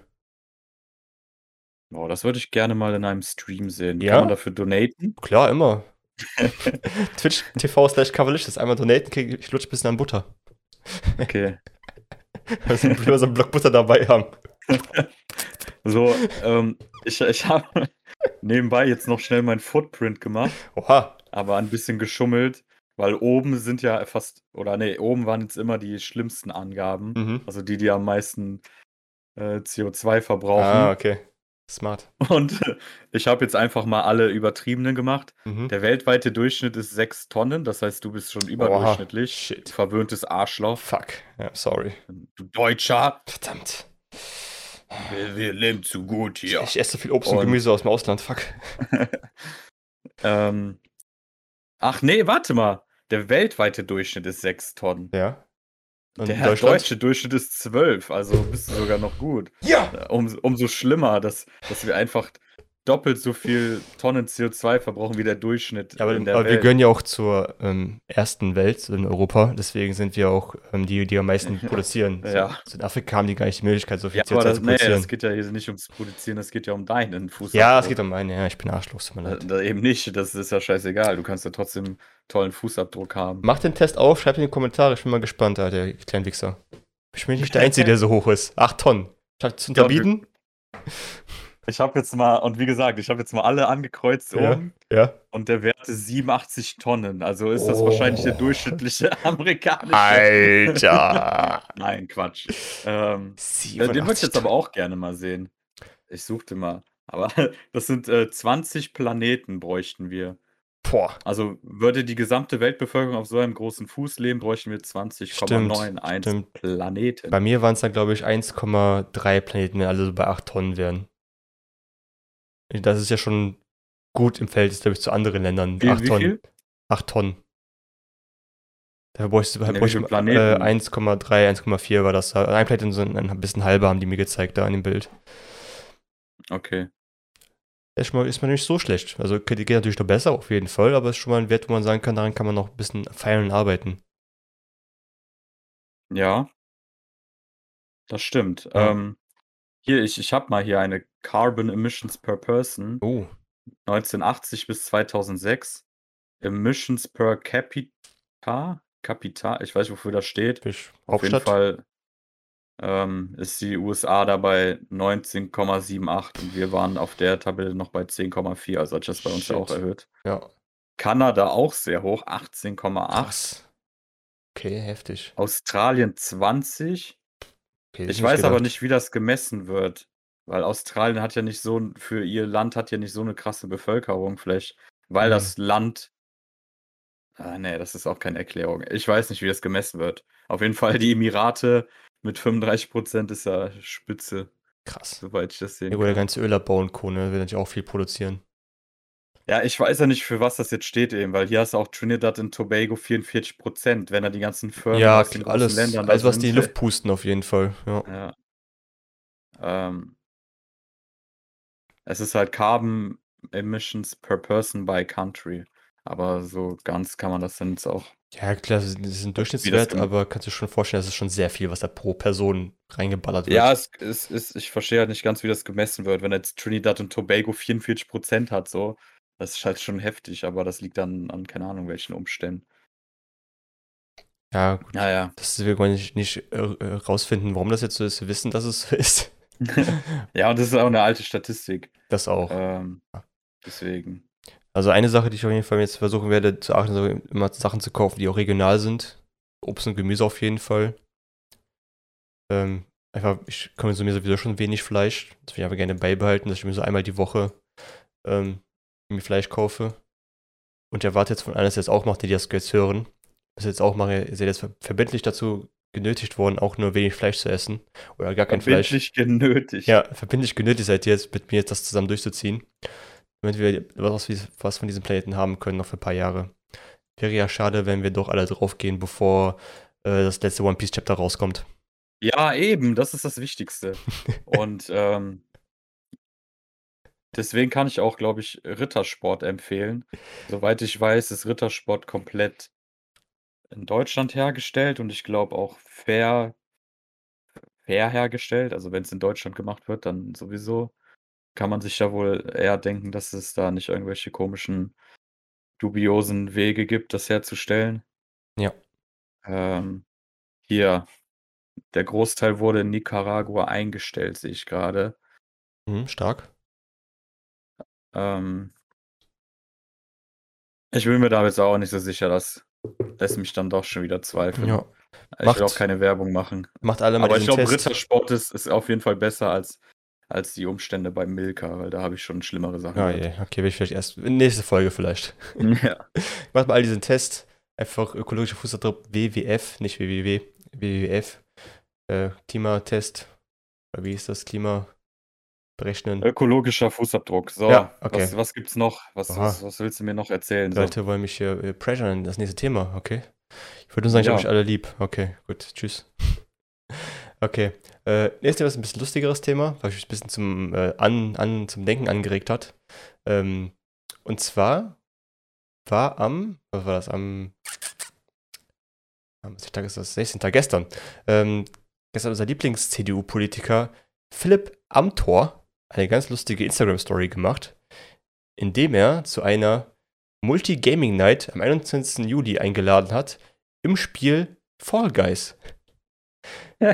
Oh, das würde ich gerne mal in einem Stream sehen. Ja? Kann man dafür donaten? Klar, immer. Twitch TV slash Kavalicious. Einmal donaten, krieg ich, lutsche ein bisschen an Butter. Okay. Also ich will so einen Block Butter dabei haben. So, ähm, ich, ich habe nebenbei jetzt noch schnell mein Footprint gemacht. Oha. aber ein bisschen geschummelt, weil oben sind ja fast, oder nee, oben waren jetzt immer die schlimmsten Angaben, Mhm. also die, die am meisten äh, CO2 verbrauchen. Ah, okay. Smart. Und ich habe jetzt einfach mal alle übertriebenen gemacht. Mhm. Der weltweite Durchschnitt ist 6 Tonnen, das heißt, du bist schon überdurchschnittlich. Shit. Verwöhntes Arschloch. Fuck. Ja, sorry. Du Deutscher, Verdammt. wir, wir leben zu gut hier. Ich esse so viel Obst und, Und- Gemüse aus dem Ausland. Fuck. ähm, ach nee, warte mal. Der weltweite Durchschnitt ist 6 Tonnen. Ja. Und Der deutsche Durchschnitt ist 12, also bist du sogar noch gut. Ja! Äh, Um, umso schlimmer, dass, dass wir einfach doppelt so viel Tonnen CO2 verbrauchen wie der Durchschnitt Ja, aber, in der aber wir gehören ja auch zur ähm, ersten Welt in Europa. Deswegen sind wir auch ähm, die, die am meisten produzieren. Ja. So, in Afrika haben die gar nicht die Möglichkeit, so viel ja, aber CO2 das, zu nee, produzieren. das geht ja hier nicht ums Produzieren, es geht ja um deinen Fuß. ja, es geht um einen. Ja, ich bin Arschloch. Tut mir Da, leid. da eben nicht, das ist ja scheißegal. Du kannst ja trotzdem tollen Fußabdruck haben. Mach den Test auf, schreib in die Kommentare. Ich bin mal gespannt, Alter, ihr kleinen Wichser. Ich bin nicht der Einzige, der so hoch ist. Acht Tonnen. Statt zu unterbieten? Ich habe jetzt mal, und wie gesagt, ich habe jetzt mal alle angekreuzt Ja. oben Ja. und der Wert ist 87 Tonnen. Also ist das wahrscheinlich der Oh. durchschnittliche amerikanische. Alter. Nein, Quatsch. Ähm, äh, den würde ich 87 jetzt aber auch gerne mal sehen. Ich suchte mal. Aber das sind äh, 20 Planeten bräuchten wir. Boah. Also würde die gesamte Weltbevölkerung auf so einem großen Fuß leben, bräuchten wir 20,91 stimmt. Planeten. Bei mir waren es dann, glaube ich, 1,3 Planeten, wenn alle so bei 8 Tonnen wären. Das ist ja schon gut im Verhältnis, glaube ich, zu anderen Ländern. Wie, 8 wie Tonnen. viel? 8 Tonnen. Da bräuchte Nee, viele äh, Planeten? 1,3, 1,4 war das. Ein Planet so ein, ein bisschen halber haben die mir gezeigt da in dem Bild. Okay. Ist mal, ist mal nicht so schlecht. Also geht, geht natürlich noch besser, auf jeden Fall, aber ist schon mal ein Wert, wo man sagen kann, daran kann man noch ein bisschen feilen und arbeiten. Ja. Das stimmt. Ja. Ähm, hier, ich, ich habe mal hier eine Carbon Emissions per Person. Oh, 1980 bis 2006. Emissions per capita. Capita, ich weiß nicht, wofür das steht. ich Auf jeden Hauptstadt? Fall ähm, ist die USA dabei 19,78 und wir waren auf der Tabelle noch bei 10,4, also hat sich das bei uns ja auch erhöht. Ja, Kanada auch sehr hoch, 18,8. krass. Okay, heftig. Australien 20. Okay, Ich weiß aber gedacht. nicht, wie das gemessen wird, weil Australien hat ja nicht so, für ihr Land hat ja nicht so eine krasse Bevölkerung, vielleicht, weil Hm. das Land. Ah, nee, das ist auch keine Erklärung. Ich weiß nicht, wie das gemessen wird. Auf jeden Fall die Emirate mit 35% ist ja Spitze, Krass. soweit ich das sehen Ja, gut, der ganze Ölabbau und Co. Ne, will natürlich auch viel produzieren. Ja, ich weiß ja nicht, für was das jetzt steht eben, weil hier hast du auch Trinidad und Tobago 44%, wenn da die ganzen Firmen ja, aus den alles, Ländern alles, was die in die. Luft pusten, auf jeden Fall. Ja. Ja. Ähm, es ist halt Carbon Emissions per Person by country. Aber so ganz kann man das dann jetzt auch. Ja, klar, das ist ein Durchschnittswert, aber kannst du dir schon vorstellen, das ist schon sehr viel, was da pro Person reingeballert wird. Ja, es, es ist, ich verstehe halt nicht ganz, wie das gemessen wird. Wenn jetzt Trinidad und Tobago 44% hat, so, das ist halt schon heftig, aber das liegt dann an, keine Ahnung, welchen Umständen. ja gut. Naja. Das wir wollen nicht, nicht äh, rausfinden, warum das jetzt so ist. Wir wissen, dass es so ist. ja, und das ist auch eine alte Statistik. Das auch. Ähm, deswegen. Also eine Sache, die ich auf jeden Fall jetzt versuchen werde zu achten, so immer Sachen zu kaufen, die auch regional sind. Obst und Gemüse auf jeden Fall. Ähm, einfach, ich konsumiere sowieso schon wenig Fleisch. Das will ich aber gerne beibehalten, dass ich mir so einmal die Woche ähm, mir Fleisch kaufe. Und ich erwarte jetzt von allen, dass ihr das auch macht, die das jetzt hören. Was ich jetzt auch mache, ihr seid jetzt ver- verbindlich dazu genötigt worden, auch nur wenig Fleisch zu essen. Oder gar kein Fleisch. Verbindlich genötigt. Ja, verbindlich genötigt seid ihr jetzt, mit mir jetzt das zusammen durchzuziehen. Damit wir was, was von diesem Planeten haben können, noch für ein paar Jahre. Wäre ja schade, wenn wir doch alle draufgehen, bevor äh, das letzte One Piece Chapter rauskommt. Ja, eben, das ist das Wichtigste. Und ähm, deswegen kann ich auch, glaube ich, Rittersport empfehlen. Soweit ich weiß, ist Rittersport komplett in Deutschland hergestellt und ich glaube auch fair, fair hergestellt. Also wenn es in Deutschland gemacht wird, dann sowieso kann man sich ja wohl eher denken, dass es da nicht irgendwelche komischen, dubiosen Wege gibt, das herzustellen. Ja. Ähm, hier, der Großteil wurde in Nicaragua eingestellt, sehe ich gerade. Mhm, stark. Ähm, ich bin mir da jetzt auch nicht so sicher, das lässt mich dann doch schon wieder zweifeln. Ja. Ich Macht- will auch keine Werbung machen. Macht alle mal Aber ich glaube. Rittersport ist, ist auf jeden Fall besser als, als die Umstände bei Milka, weil da habe ich schon schlimmere Sachen gehört. je, okay, will ich vielleicht erst. Nächste Folge vielleicht. Ja. Macht mal all diesen Test. Einfach ökologischer Fußabdruck WWF, nicht WWW, WWF. Äh, Klimatest. Oder wie ist das? Klima berechnen. Ökologischer Fußabdruck. So, Ja, okay. was, was gibt's noch? Was, was, was willst du mir noch erzählen? Die So. Leute wollen mich hier äh, pressuren, das nächste Thema, okay. Ich würde nur sagen, ich Ja. habe euch alle lieb. Okay, gut, tschüss. Okay, äh, nächstes Thema ist ein bisschen lustigeres Thema, weil mich ein bisschen zum, äh, an, an, zum Denken angeregt hat. Ähm, und zwar war am, was war das, am, am Tag ist das? 16. Tag, gestern. Ähm, gestern unser Lieblings-CDU-Politiker Philipp Amthor eine ganz lustige Instagram-Story gemacht, indem er zu einer Multi-Gaming-Night am 21. Juli eingeladen hat im Spiel Fall Guys.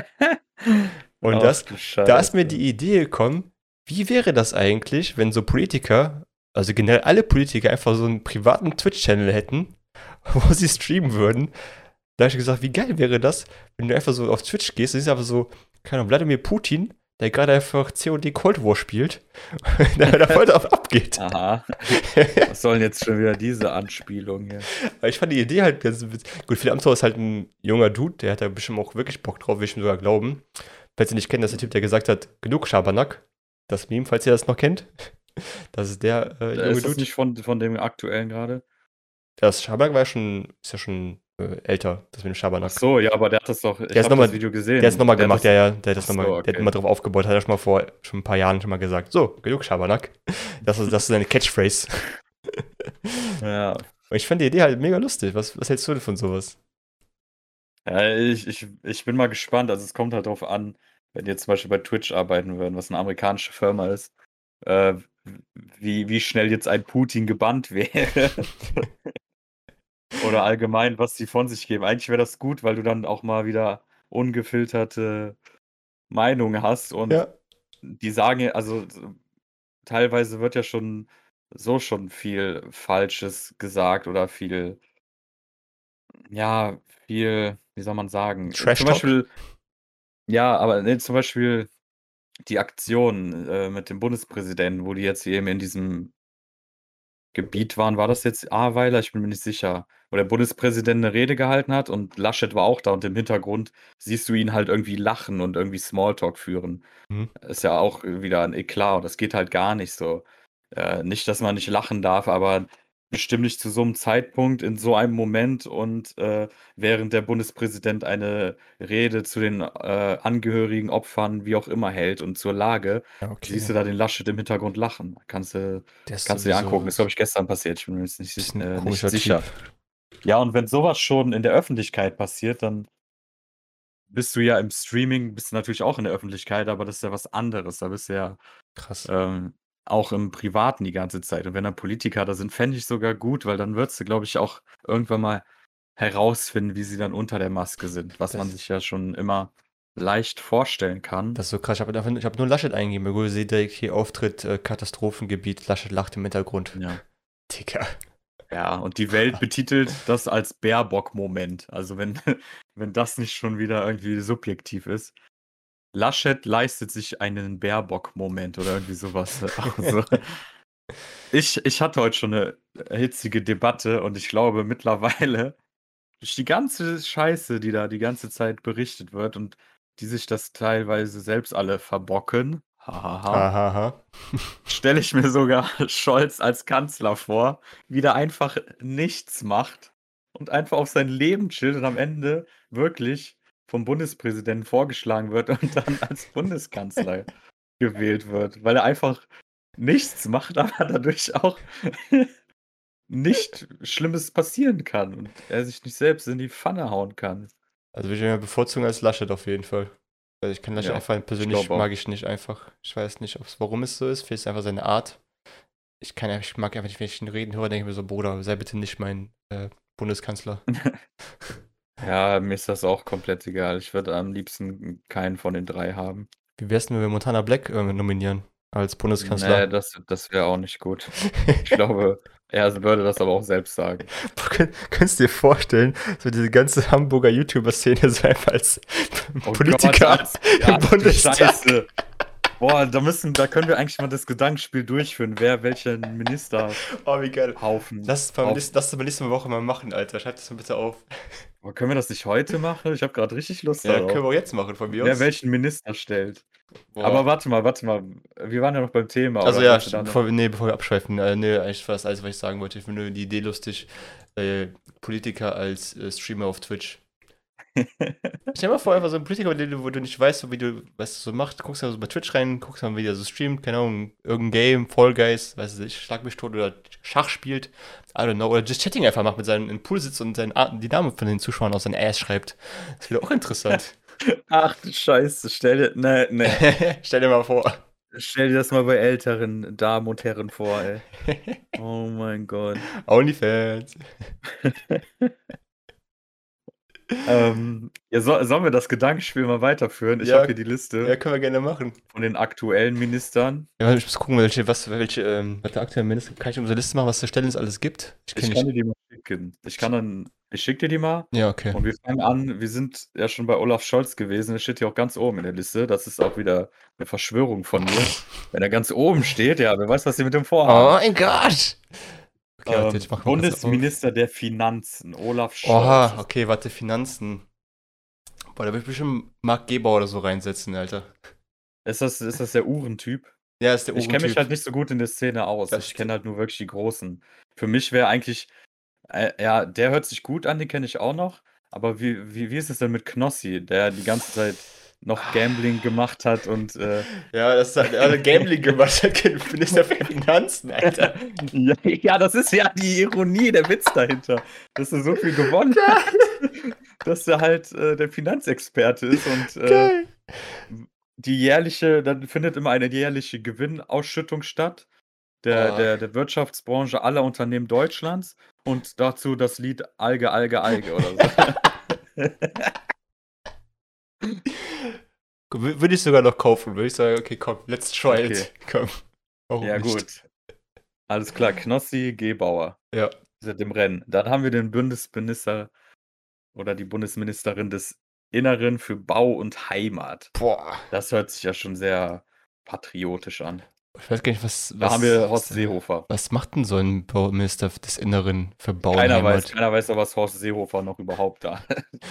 Und Ach, das, da ist mir die Idee gekommen, wie wäre das eigentlich, wenn so Politiker, also generell alle Politiker einfach so einen privaten Twitch-Channel hätten, wo sie streamen würden? Da habe ich gesagt, wie geil wäre das, wenn du einfach so auf Twitch gehst, das ist einfach so, keine Ahnung, Wladimir Putin, der gerade einfach COD Cold War spielt, der da voll drauf abgeht. Aha. Was sollen jetzt schon wieder diese Anspielungen hier? Ich fand die Idee halt ganz witzig. Gut, Philipp Amthor ist halt ein junger Dude, der hat da bestimmt auch wirklich Bock drauf, will ich mir sogar glauben. Falls ihr nicht kennt, das ist der Typ, der gesagt hat, genug Schabernack. Das Meme, falls ihr das noch kennt. Das ist der äh, junge Ist das Dude. nicht von, von dem aktuellen gerade? Das Schabernack war ja schon, ist ja schon äh, älter, das mit dem Ach Schabernack. so, ja, aber der hat das doch. Ich ist noch mal- das Video gesehen. Der hat es nochmal Der gemacht, ja, ja. Der hat das Ach so, nochmal, der hat okay. immer drauf aufgebaut, hat er schon mal vor schon ein paar Jahren schon mal gesagt. So, genug Schabernack. Das ist, das ist seine Catchphrase. Ja. Und ich fand die Idee halt mega lustig. Was, was hältst du denn von sowas? Ja, ich, ich, ich bin mal gespannt. Also es kommt halt drauf an, wenn jetzt zum Beispiel bei Twitch arbeiten würden, was eine amerikanische Firma ist, äh, wie, wie schnell jetzt ein Putin gebannt wäre. Oder allgemein, was sie von sich geben. Eigentlich wäre das gut, weil du dann auch mal wieder ungefilterte Meinungen hast und Ja. die sagen, ja- also teilweise wird ja schon so schon viel Falsches gesagt oder viel, ja, viel, wie soll man sagen? Trash zum? Beispiel, ja, aber ne, zum Beispiel die Aktion äh, mit dem Bundespräsidenten, wo die jetzt eben in diesem Gebiet waren, war das jetzt Ahrweiler? Ich bin mir nicht sicher. Wo der Bundespräsident eine Rede gehalten hat und Laschet war auch da und im Hintergrund siehst du ihn halt irgendwie lachen und irgendwie Smalltalk führen. Mhm. Ist ja auch wieder ein Eklat und das geht halt gar nicht so. Äh, nicht, dass man nicht lachen darf, aber bestimmt nicht zu so einem Zeitpunkt, in so einem Moment und äh, während der Bundespräsident eine Rede zu den äh, Angehörigen, Opfern, wie auch immer hält und zur Lage, Ja, okay. siehst du da den Laschet im Hintergrund lachen. Kannst du, kannst du dir angucken. Ist, glaube ich, gestern passiert. Ich bin mir jetzt nicht, äh, nicht sicher. Typ. Ja, und wenn sowas schon in der Öffentlichkeit passiert, dann bist du ja im Streaming, bist du natürlich auch in der Öffentlichkeit, aber das ist ja was anderes. Da bist du ja Krass. ähm, auch im Privaten die ganze Zeit. Und wenn da Politiker da sind, fände ich sogar gut, weil dann würdest du, glaube ich, auch irgendwann mal herausfinden, wie sie dann unter der Maske sind, was man Das- sich ja schon immer leicht vorstellen kann. Das ist so krass. Ich habe ich hab nur Laschet eingegeben. Google seht direkt hier Auftritt, äh, Katastrophengebiet. Laschet lacht im Hintergrund. ja. Digga. Ja, und die Welt betitelt das als Baerbock-Moment. Also wenn, wenn das nicht schon wieder irgendwie subjektiv ist. Laschet leistet sich einen Baerbock-Moment oder irgendwie sowas. Also, ich, ich hatte heute schon eine hitzige Debatte und ich glaube mittlerweile, durch die ganze Scheiße, die da die ganze Zeit berichtet wird und die sich das teilweise selbst alle verbocken, stelle ich mir sogar Scholz als Kanzler vor, wie der einfach nichts macht und einfach auf sein Leben chillt und am Ende wirklich vom Bundespräsidenten vorgeschlagen wird und dann als Bundeskanzler gewählt wird, weil er einfach nichts macht, aber dadurch auch nicht Schlimmes passieren kann und er sich nicht selbst in die Pfanne hauen kann. Also würde ich ihn bevorzugen als Laschet auf jeden Fall. Also ich kann Laschet Ja, einfach persönlich auch. mag ich nicht einfach. Ich weiß nicht, ob's, warum es so ist. Vielleicht ist es einfach seine Art. Ich kann ich mag einfach nicht, wenn ich ihn reden höre, denke ich mir so, Bruder, sei bitte nicht mein äh, Bundeskanzler. Ja, mir ist das auch komplett egal. Ich würde am liebsten keinen von den drei haben. Wie wär's denn, wenn wir Montana Black äh, nominieren als Bundeskanzler? Nee, das, das wäre auch nicht gut. Ich glaube, er würde das aber auch selbst sagen. Kön- Könntest du dir vorstellen, so diese ganze Hamburger YouTuber-Szene so einfach als Oh Politiker Gott, als- im Bundestag. Scheiße. Boah, da müssen, da können wir eigentlich mal das Gedankenspiel durchführen, wer welchen Ministerhaufen. Oh, wie geil. Lass es beim auf- nächsten- lass es beim nächsten Woche mal machen, Alter. Schreib das mal bitte auf. Boah, können wir das nicht heute machen? Ich habe gerade richtig Lust Ja, darauf. können wir auch jetzt machen von mir wer aus. welchen Minister stellt. Boah. Aber warte mal, warte mal. Wir waren ja noch beim Thema. Also ja, bevor, wir- nee, bevor wir abschweifen, äh, nee, eigentlich war das alles, was ich sagen wollte. Ich finde nur die Idee lustig, äh, Politiker als äh, Streamer auf Twitch. Stell dir mal vor, einfach so ein Politiker, wo du, nicht weißt, wie du, was du so machst, guckst du so bei Twitch rein, guckst mal, wie der so streamt, keine Ahnung, irgendein Game, Fall Guys, weiß ich, Schlag mich tot oder Schach spielt, I don't know, oder just Chatting einfach macht, mit seinem im Pool sitzt und seinen, die Namen von den Zuschauern aus seinem Ass schreibt. Das wäre auch interessant. Ach du Scheiße, stell dir, ne, ne, Stell dir mal vor. stell dir das mal bei älteren Damen und Herren vor, ey. Oh mein Gott. Onlyfans. Ähm, ja, so, sollen wir das Gedankenspiel mal weiterführen? Ich Ja. habe hier die Liste Ja, können wir gerne machen. von den aktuellen Ministern. Ja, ich muss gucken, welche, was, welche, ähm, was der aktuelle Minister, kann ich unsere Liste machen, was der Stellen alles gibt? Ich Ich kann dir die mal schicken. Ich kann dann, ich schicke dir die mal Ja, okay. und wir fangen an. Wir sind ja schon bei Olaf Scholz gewesen. Das steht hier auch ganz oben in der Liste. Das ist auch wieder eine Verschwörung von mir. Wenn er ganz oben steht, ja, wer weiß, was sie mit dem Oh vorhaben. mein Gott! Okay, warte, ähm, auf. Bundesminister der Finanzen, Olaf Scholz. Oha, okay, warte, Finanzen. Boah, da würde ich bestimmt Marc Gebauer oder so reinsetzen, Alter. Ist das, ist das der Uhrentyp? Ja, ist der Ich kenne mich Uhrentyp. halt nicht so gut in der Szene aus. Das ich kenne halt nur wirklich die Großen. Für mich wäre eigentlich, äh, ja, der hört sich gut an, den kenne ich auch noch. Aber wie, wie, wie ist es denn mit Knossi, der die ganze Zeit noch Gambling gemacht hat und äh, Ja, das hat alle Gambling gemacht, hat Minister für Finanzen, Alter. ja, ja, das ist ja die Ironie, der Witz dahinter, dass er so viel gewonnen hat, dass er halt äh, der Finanzexperte ist und äh, die jährliche, dann findet immer eine jährliche Gewinnausschüttung statt. Der, Oh. der, der Wirtschaftsbranche aller Unternehmen Deutschlands und dazu das Lied Alge, Alge, Alge oder so. Wür- Würde ich sogar noch kaufen, würde ich sagen, okay, komm, let's try Okay. it. Komm. Warum ja, nicht? gut. Alles klar, Knossi, Gebauer Ja. sind im Rennen. Dann haben wir den Bundesminister oder die Bundesministerin des Inneren für Bau und Heimat. Boah. Das hört sich ja schon sehr patriotisch an. Ich weiß gar nicht, was. Da was haben wir Horst Seehofer. Was macht denn so ein Bauminister des Inneren für Bau und Keiner weiß, keiner weiß, was Horst Seehofer noch überhaupt da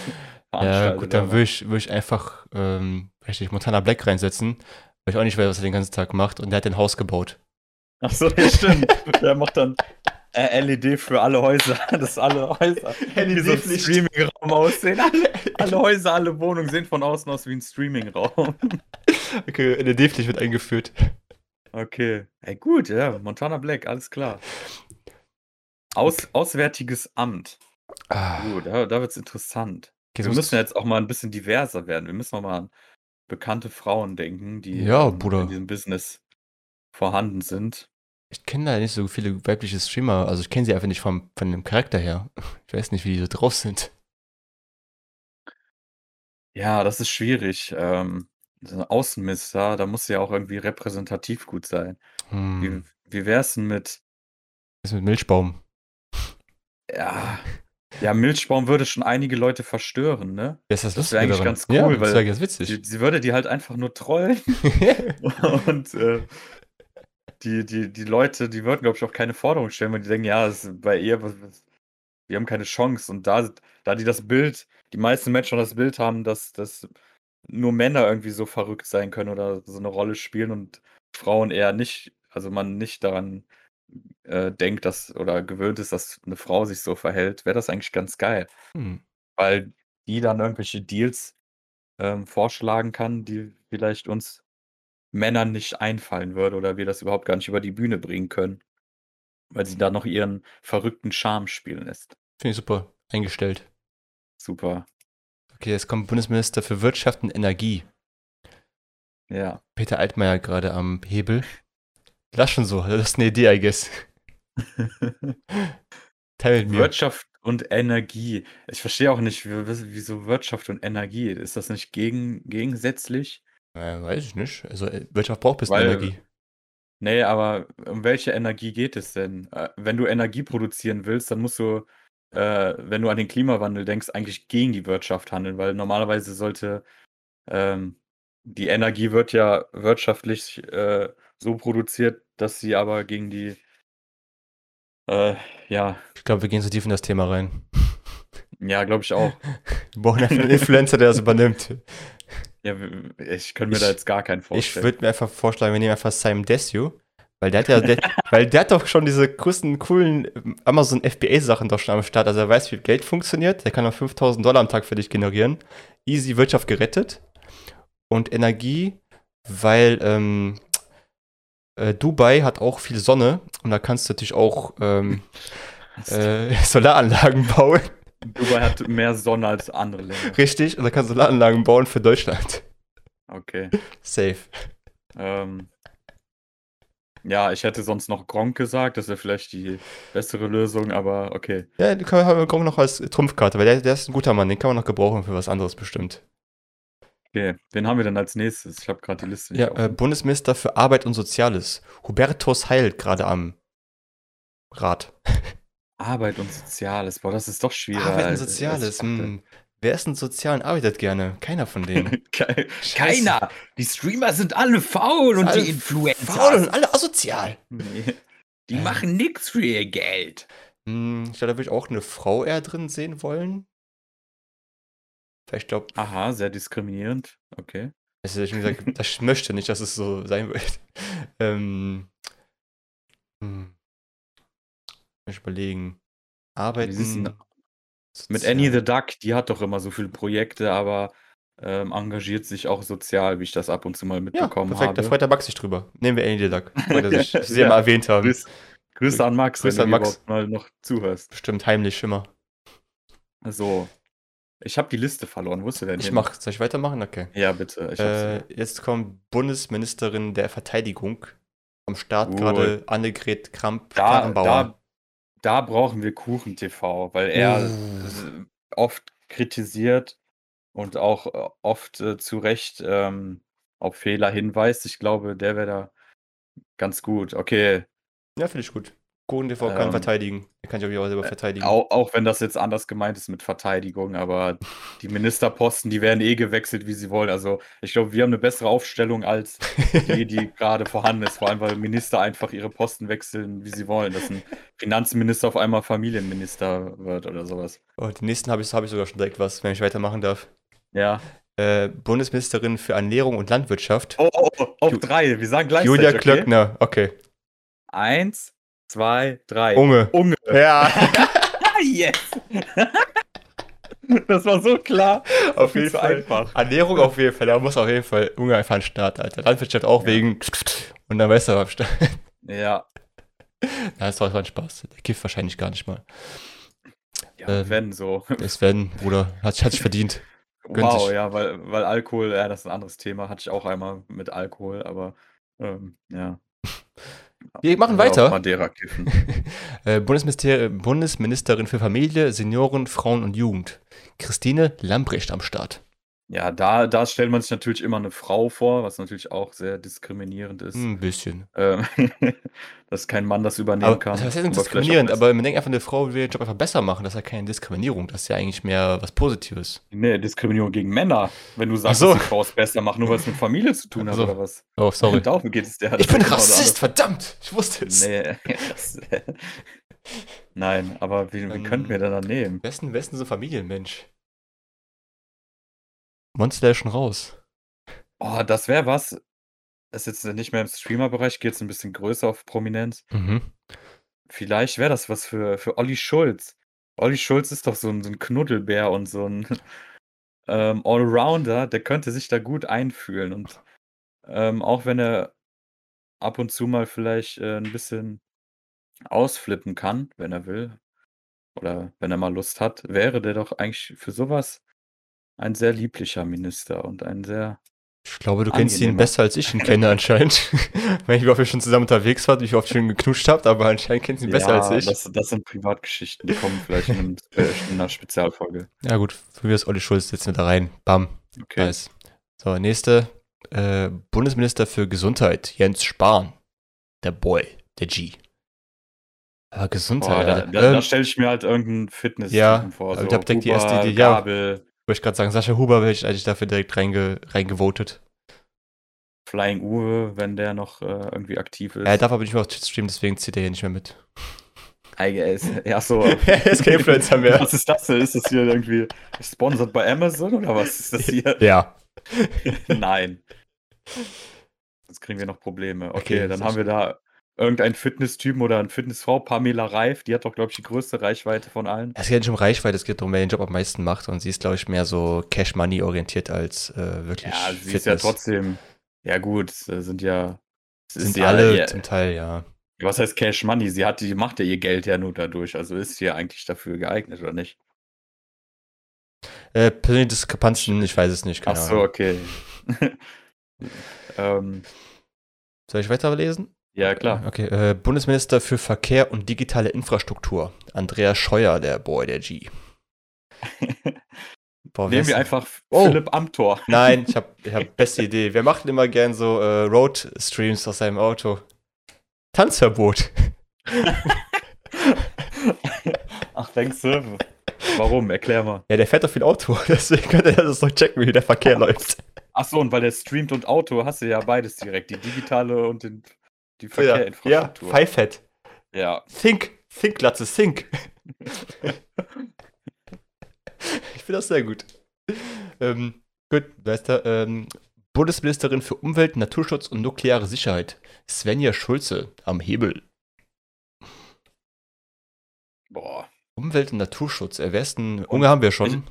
Ja, gut, dann aber- würde ich, würd ich einfach ähm, richtig Montana Black reinsetzen, weil ich auch nicht weiß, was er den ganzen Tag macht. Und der hat ein Haus gebaut. Ach so, ja, stimmt. Der macht dann äh, LED für alle Häuser, dass alle Häuser wie so ein. Streaming-Raum aussehen. Alle, alle Häuser, alle Wohnungen sehen von außen aus wie ein Streaming-Raum. Okay, LED-Pflicht wird eingeführt. Okay. Ey, gut, ja. Montana Black, alles klar. Aus, Auswärtiges Amt. Ah, Gut, da, da wird es interessant. okay, Wir müssen jetzt auch mal ein bisschen diverser werden. Wir müssen auch mal an bekannte Frauen denken, die Ja, ähm, Bruder. in diesem Business vorhanden sind. Ich kenne da nicht so viele weibliche Streamer, also ich kenne sie einfach nicht vom, von dem Charakter her. Ich weiß nicht, wie die so drauf sind. Ja, das ist schwierig. Ähm, so ein Außenminister, da muss ja auch irgendwie repräsentativ gut sein. Hm. Wie, wie wär's denn mit, Was ist mit Milchbaum? ja, ja, Milchbaum würde schon einige Leute verstören, ne? Ja, ist das, Das wär Lustige eigentlich daran? ganz ja, cool, das weil wäre ganz Sie, witzig. sie würde die halt einfach nur trollen und äh, die, die, die Leute, die würden, glaube ich, auch keine Forderung stellen, weil die denken, ja, das ist bei ihr, wir haben keine Chance. Und da, da die das Bild, die meisten Menschen das Bild haben, dass, dass nur Männer irgendwie so verrückt sein können oder so eine Rolle spielen und Frauen eher nicht, also man nicht daran äh, denkt, dass oder gewöhnt ist, dass eine Frau sich so verhält, wäre das eigentlich ganz geil. Hm. Weil die dann irgendwelche Deals ähm, vorschlagen kann, die vielleicht uns Männern nicht einfallen würde oder wir das überhaupt gar nicht über die Bühne bringen können. Weil sie da noch ihren verrückten Charme spielen lässt. Finde ich super. Eingestellt. Super. Okay, jetzt kommt Bundesminister für Wirtschaft und Energie. Ja. Peter Altmaier gerade am Hebel. Lass schon so, das ist eine Idee, I guess. Teil mit mir. Wirtschaft und Energie. Ich verstehe auch nicht, wie- wieso Wirtschaft und Energie. Ist das nicht gegen, gegensätzlich? Äh, weiß ich nicht. Also äh, Wirtschaft braucht Weil- Energie. Nee, aber um welche Energie geht es denn? Äh, Wenn du Energie produzieren willst, dann musst du, äh, wenn du an den Klimawandel denkst, eigentlich gegen die Wirtschaft handeln, weil normalerweise sollte ähm, die Energie wird ja wirtschaftlich äh, so produziert, dass sie aber gegen die äh, ja, Ich glaube, wir gehen so tief in das Thema rein. ja, glaube ich auch. Wir brauchen einfach einen Influencer, der das übernimmt. Ja, ich könnte mir Ich- da jetzt gar keinen Ich vorstellen. würde mir einfach vorschlagen, wir nehmen einfach Simon Desue. Weil der hat ja, der, weil der hat doch schon diese größten, coolen Amazon FBA-Sachen doch schon am Start. Also er weiß, wie Geld funktioniert. Der kann auch 5000 Dollar am Tag für dich generieren. Easy Wirtschaft gerettet. Und Energie, weil ähm, äh, Dubai hat auch viel Sonne. Und da kannst du natürlich auch ähm, äh, Solaranlagen bauen. Dubai hat mehr Sonne als andere Länder. Richtig. Und da kannst du Solaranlagen bauen für Deutschland. Okay. Safe. Ähm, Ja, ich hätte sonst noch Gronk gesagt, das wäre vielleicht die bessere Lösung, aber okay. Ja, den können wir Gronk noch als Trumpfkarte, weil der, der ist ein guter Mann, den kann man noch gebrauchen für was anderes bestimmt. Okay, wen haben wir denn als nächstes? Ich habe gerade die Liste nicht Ja, äh, Bundesminister für Arbeit und Soziales. Hubertus Heil gerade am Rat. Arbeit und Soziales, boah, das ist doch schwierig. Arbeit und Soziales, hm. Wer ist denn sozial und arbeitet gerne? Keiner von denen. Keiner! Die Streamer sind alle faul und alle die Influencer. Faul und alle asozial. Nee. Die äh. machen nichts für ihr Geld. Hm, ich glaube, da würde ich auch eine Frau eher drin sehen wollen. Ich glaube. Aha, sehr diskriminierend. Okay. Also ich gesagt, ich möchte nicht, dass es so sein wird. Ähm, hm. Ich überlegen. Arbeiten. Mit Annie the Duck, die hat doch immer so viele Projekte, aber ähm, engagiert sich auch sozial, wie ich das ab und zu mal mitbekommen ja, perfekt, habe. Da freut der Max sich drüber. Nehmen wir Annie the Duck, weil er sich sehr ja. mal erwähnt haben. Grüß, Grüße an Max, Grüße wenn an Max. mal noch zuhörst. Bestimmt heimlich Schimmer. So, ich habe die Liste verloren. Wo ist denn? Ich mach. Soll ich weitermachen? Okay. Ja, bitte. Äh, jetzt kommt Bundesministerin der Verteidigung am Start uh, gerade Annegret Kramp da, da, da, brauchen wir Kuchen TV, weil er uh. oft kritisiert und auch äh, oft äh, zu Recht ähm, auf Fehler hinweist. Ich glaube, der wäre da ganz gut. Okay. Ja, finde ich gut. Golden TV kann ähm, verteidigen. Er kann sich auch selber äh, verteidigen. Auch, auch, wenn das jetzt anders gemeint ist mit Verteidigung, aber die Ministerposten, die werden eh gewechselt, wie sie wollen. Also ich glaube, wir haben eine bessere Aufstellung als die, die gerade vorhanden ist. Vor allem, weil Minister einfach ihre Posten wechseln, wie sie wollen. Dass ein Finanzminister auf einmal Familienminister wird oder sowas. Oh, die nächsten habe ich, hab ich sogar schon direkt was, wenn ich weitermachen darf. Ja. Äh, Bundesministerin für Ernährung und Landwirtschaft. Oh, oh, oh auf drei. Wir sagen gleich. Julia Klöckner, okay. Eins, zwei, drei. Unge. Unge. Ja. yes. Das war so klar. Auf jeden Fall. Einfach. Ernährung auf jeden Fall. Da muss auf jeden Fall Unge einfach ein Start, Alter. Landwirtschaft auch ja. wegen. Und dann weißt du am Start. Ja. Das war ein Spaß. Der kifft wahrscheinlich gar nicht mal. Ja, ähm, wenn so. Es wenn, Bruder. Hat, hat sich verdient. Gönnt wow, sich. ja, weil, weil Alkohol, ja, das ist ein anderes Thema. Hatte ich auch einmal mit Alkohol, aber ähm, ja. Wir machen weiter. Madeira kiffen. Äh, Bundesministerin für Familie, Senioren, Frauen und Jugend. Christine Lambrecht am Start. Ja, da, da stellt man sich natürlich immer eine Frau vor, was natürlich auch sehr diskriminierend ist. Ein bisschen. Ähm, dass kein Mann das übernehmen aber, kann. Das heißt nicht diskriminierend, aber man denkt einfach, eine Frau will den Job einfach besser machen. Das ist ja keine Diskriminierung. Das ist ja eigentlich mehr was Positives. Nee, Diskriminierung gegen Männer. Wenn du sagst, so. dass die Frau es besser machen, nur weil es mit Familie zu tun hat so. oder was. Oh, sorry. Darum geht es der. Ich bin Rassist, verdammt! Ich wusste es. Nee, das, Nein, aber wie, wie ähm, könnten wir denn da nehmen? Wessen, wessen so Familienmensch? Monster ist schon raus. Oh, das wäre was. Das ist jetzt nicht mehr im Streamer-Bereich, geht es ein bisschen größer auf Prominenz. Mhm. Vielleicht wäre das was für, für Olli Schulz. Olli Schulz ist doch so ein, so ein Knuddelbär und so ein ähm, Allrounder, der könnte sich da gut einfühlen. Und ähm, auch wenn er ab und zu mal vielleicht äh, ein bisschen ausflippen kann, wenn er will, oder wenn er mal Lust hat, wäre der doch eigentlich für sowas ein sehr lieblicher Minister und ein sehr ich glaube, du kennst ihn besser als ich ihn kenne anscheinend. Weil ich wie oft wir schon zusammen unterwegs waren, wie oft schon geknutscht habt, aber anscheinend kennst du ihn besser als ich. Das, das sind Privatgeschichten, die kommen vielleicht in, einer Spezialfolge. Ja gut, für mich ist Olli Schulz jetzt mit da rein. Bam. Okay. Nice. So, nächste. Äh, Bundesminister für Gesundheit, Jens Spahn. Der Boy, der G. Aber Gesundheit. Boah, da, da, ähm, da stelle ich mir halt irgendeinen Fitness ja, vor. So ich habe direkt die erste Idee. Ja, wollte ich gerade sagen, Sascha Huber hätte ich eigentlich dafür direkt reinge reingevotet. Flying Uwe, wenn der noch äh, irgendwie aktiv ist. Er darf aber nicht mehr auf Twitch streamen, deswegen zieht er hier nicht mehr mit. Ja, so. er ist kein Influencer mehr. Was ist das denn? Ist das hier irgendwie sponsored bei Amazon oder was ist das hier? Ja. Nein. Sonst kriegen wir noch Probleme. Okay, okay dann haben wir da irgendein Fitnesstypen oder eine Fitnessfrau, Pamela Reif, die hat doch, glaube ich, die größte Reichweite von allen. Es geht nicht um Reichweite, es geht darum, wer den Job am meisten macht. Und sie ist, glaube ich, mehr so Cash-Money orientiert als äh, wirklich. Ja, sie Fitness. ist ja trotzdem. Ja, gut, sind ja. Sind ja, alle ja, zum Teil, ja. Was heißt Cash Money? Sie hat, die macht ja ihr Geld ja nur dadurch. Also ist sie ja eigentlich dafür geeignet, oder nicht? Äh, persönliche Diskrepanzen, ich weiß es nicht. Ach so, okay. ähm, Soll ich weiterlesen? Ja, klar. Okay, äh, Bundesminister für Verkehr und digitale Infrastruktur. Andreas Scheuer, der Boy, der G. Boah, Nehmen wir einfach Oh. Philipp Amthor. Nein, ich habe ich hab beste Idee. Wir machen immer gern so äh, Road-Streams aus seinem Auto. Tanzverbot. Ach, denkst du? Warum? Erklär mal. Ja, der fährt doch viel Auto, deswegen könnte er das doch checken, wie der Verkehr läuft. Ach so, und weil der streamt und Auto, hast du ja beides direkt. Die digitale und den, die Ja, ja. Pfeifett. Ja. Think, think, Glatze, think. ich finde das sehr gut. Ähm, gut, wer ist da? Ähm, Bundesministerin für Umwelt, Naturschutz und nukleare Sicherheit. Svenja Schulze am Hebel. Boah. Umwelt- und Naturschutz. Wer ist denn? Unge haben wir schon.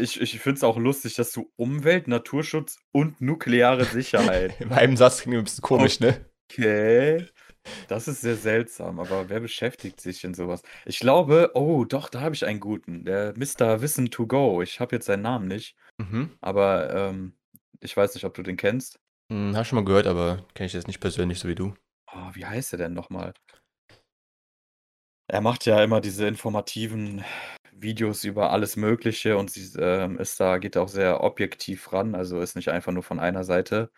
Ich, ich finde es auch lustig, dass du Umwelt, Naturschutz und nukleare Sicherheit. In einem Satz klingt ein bisschen komisch, ne? Okay. Das ist sehr seltsam, aber wer beschäftigt sich in sowas? Ich glaube, oh, doch, da habe ich einen guten. Der Mr. Wissen to Go. Ich habe jetzt seinen Namen nicht, Mhm. aber ähm, ich weiß nicht, ob du den kennst. Hm, hab schon mal gehört, aber kenne ich jetzt nicht persönlich, so wie du. Oh, wie heißt er denn nochmal? Er macht ja immer diese informativen Videos über alles Mögliche und sie, ähm, ist da, geht auch sehr objektiv ran, also ist nicht einfach nur von einer Seite.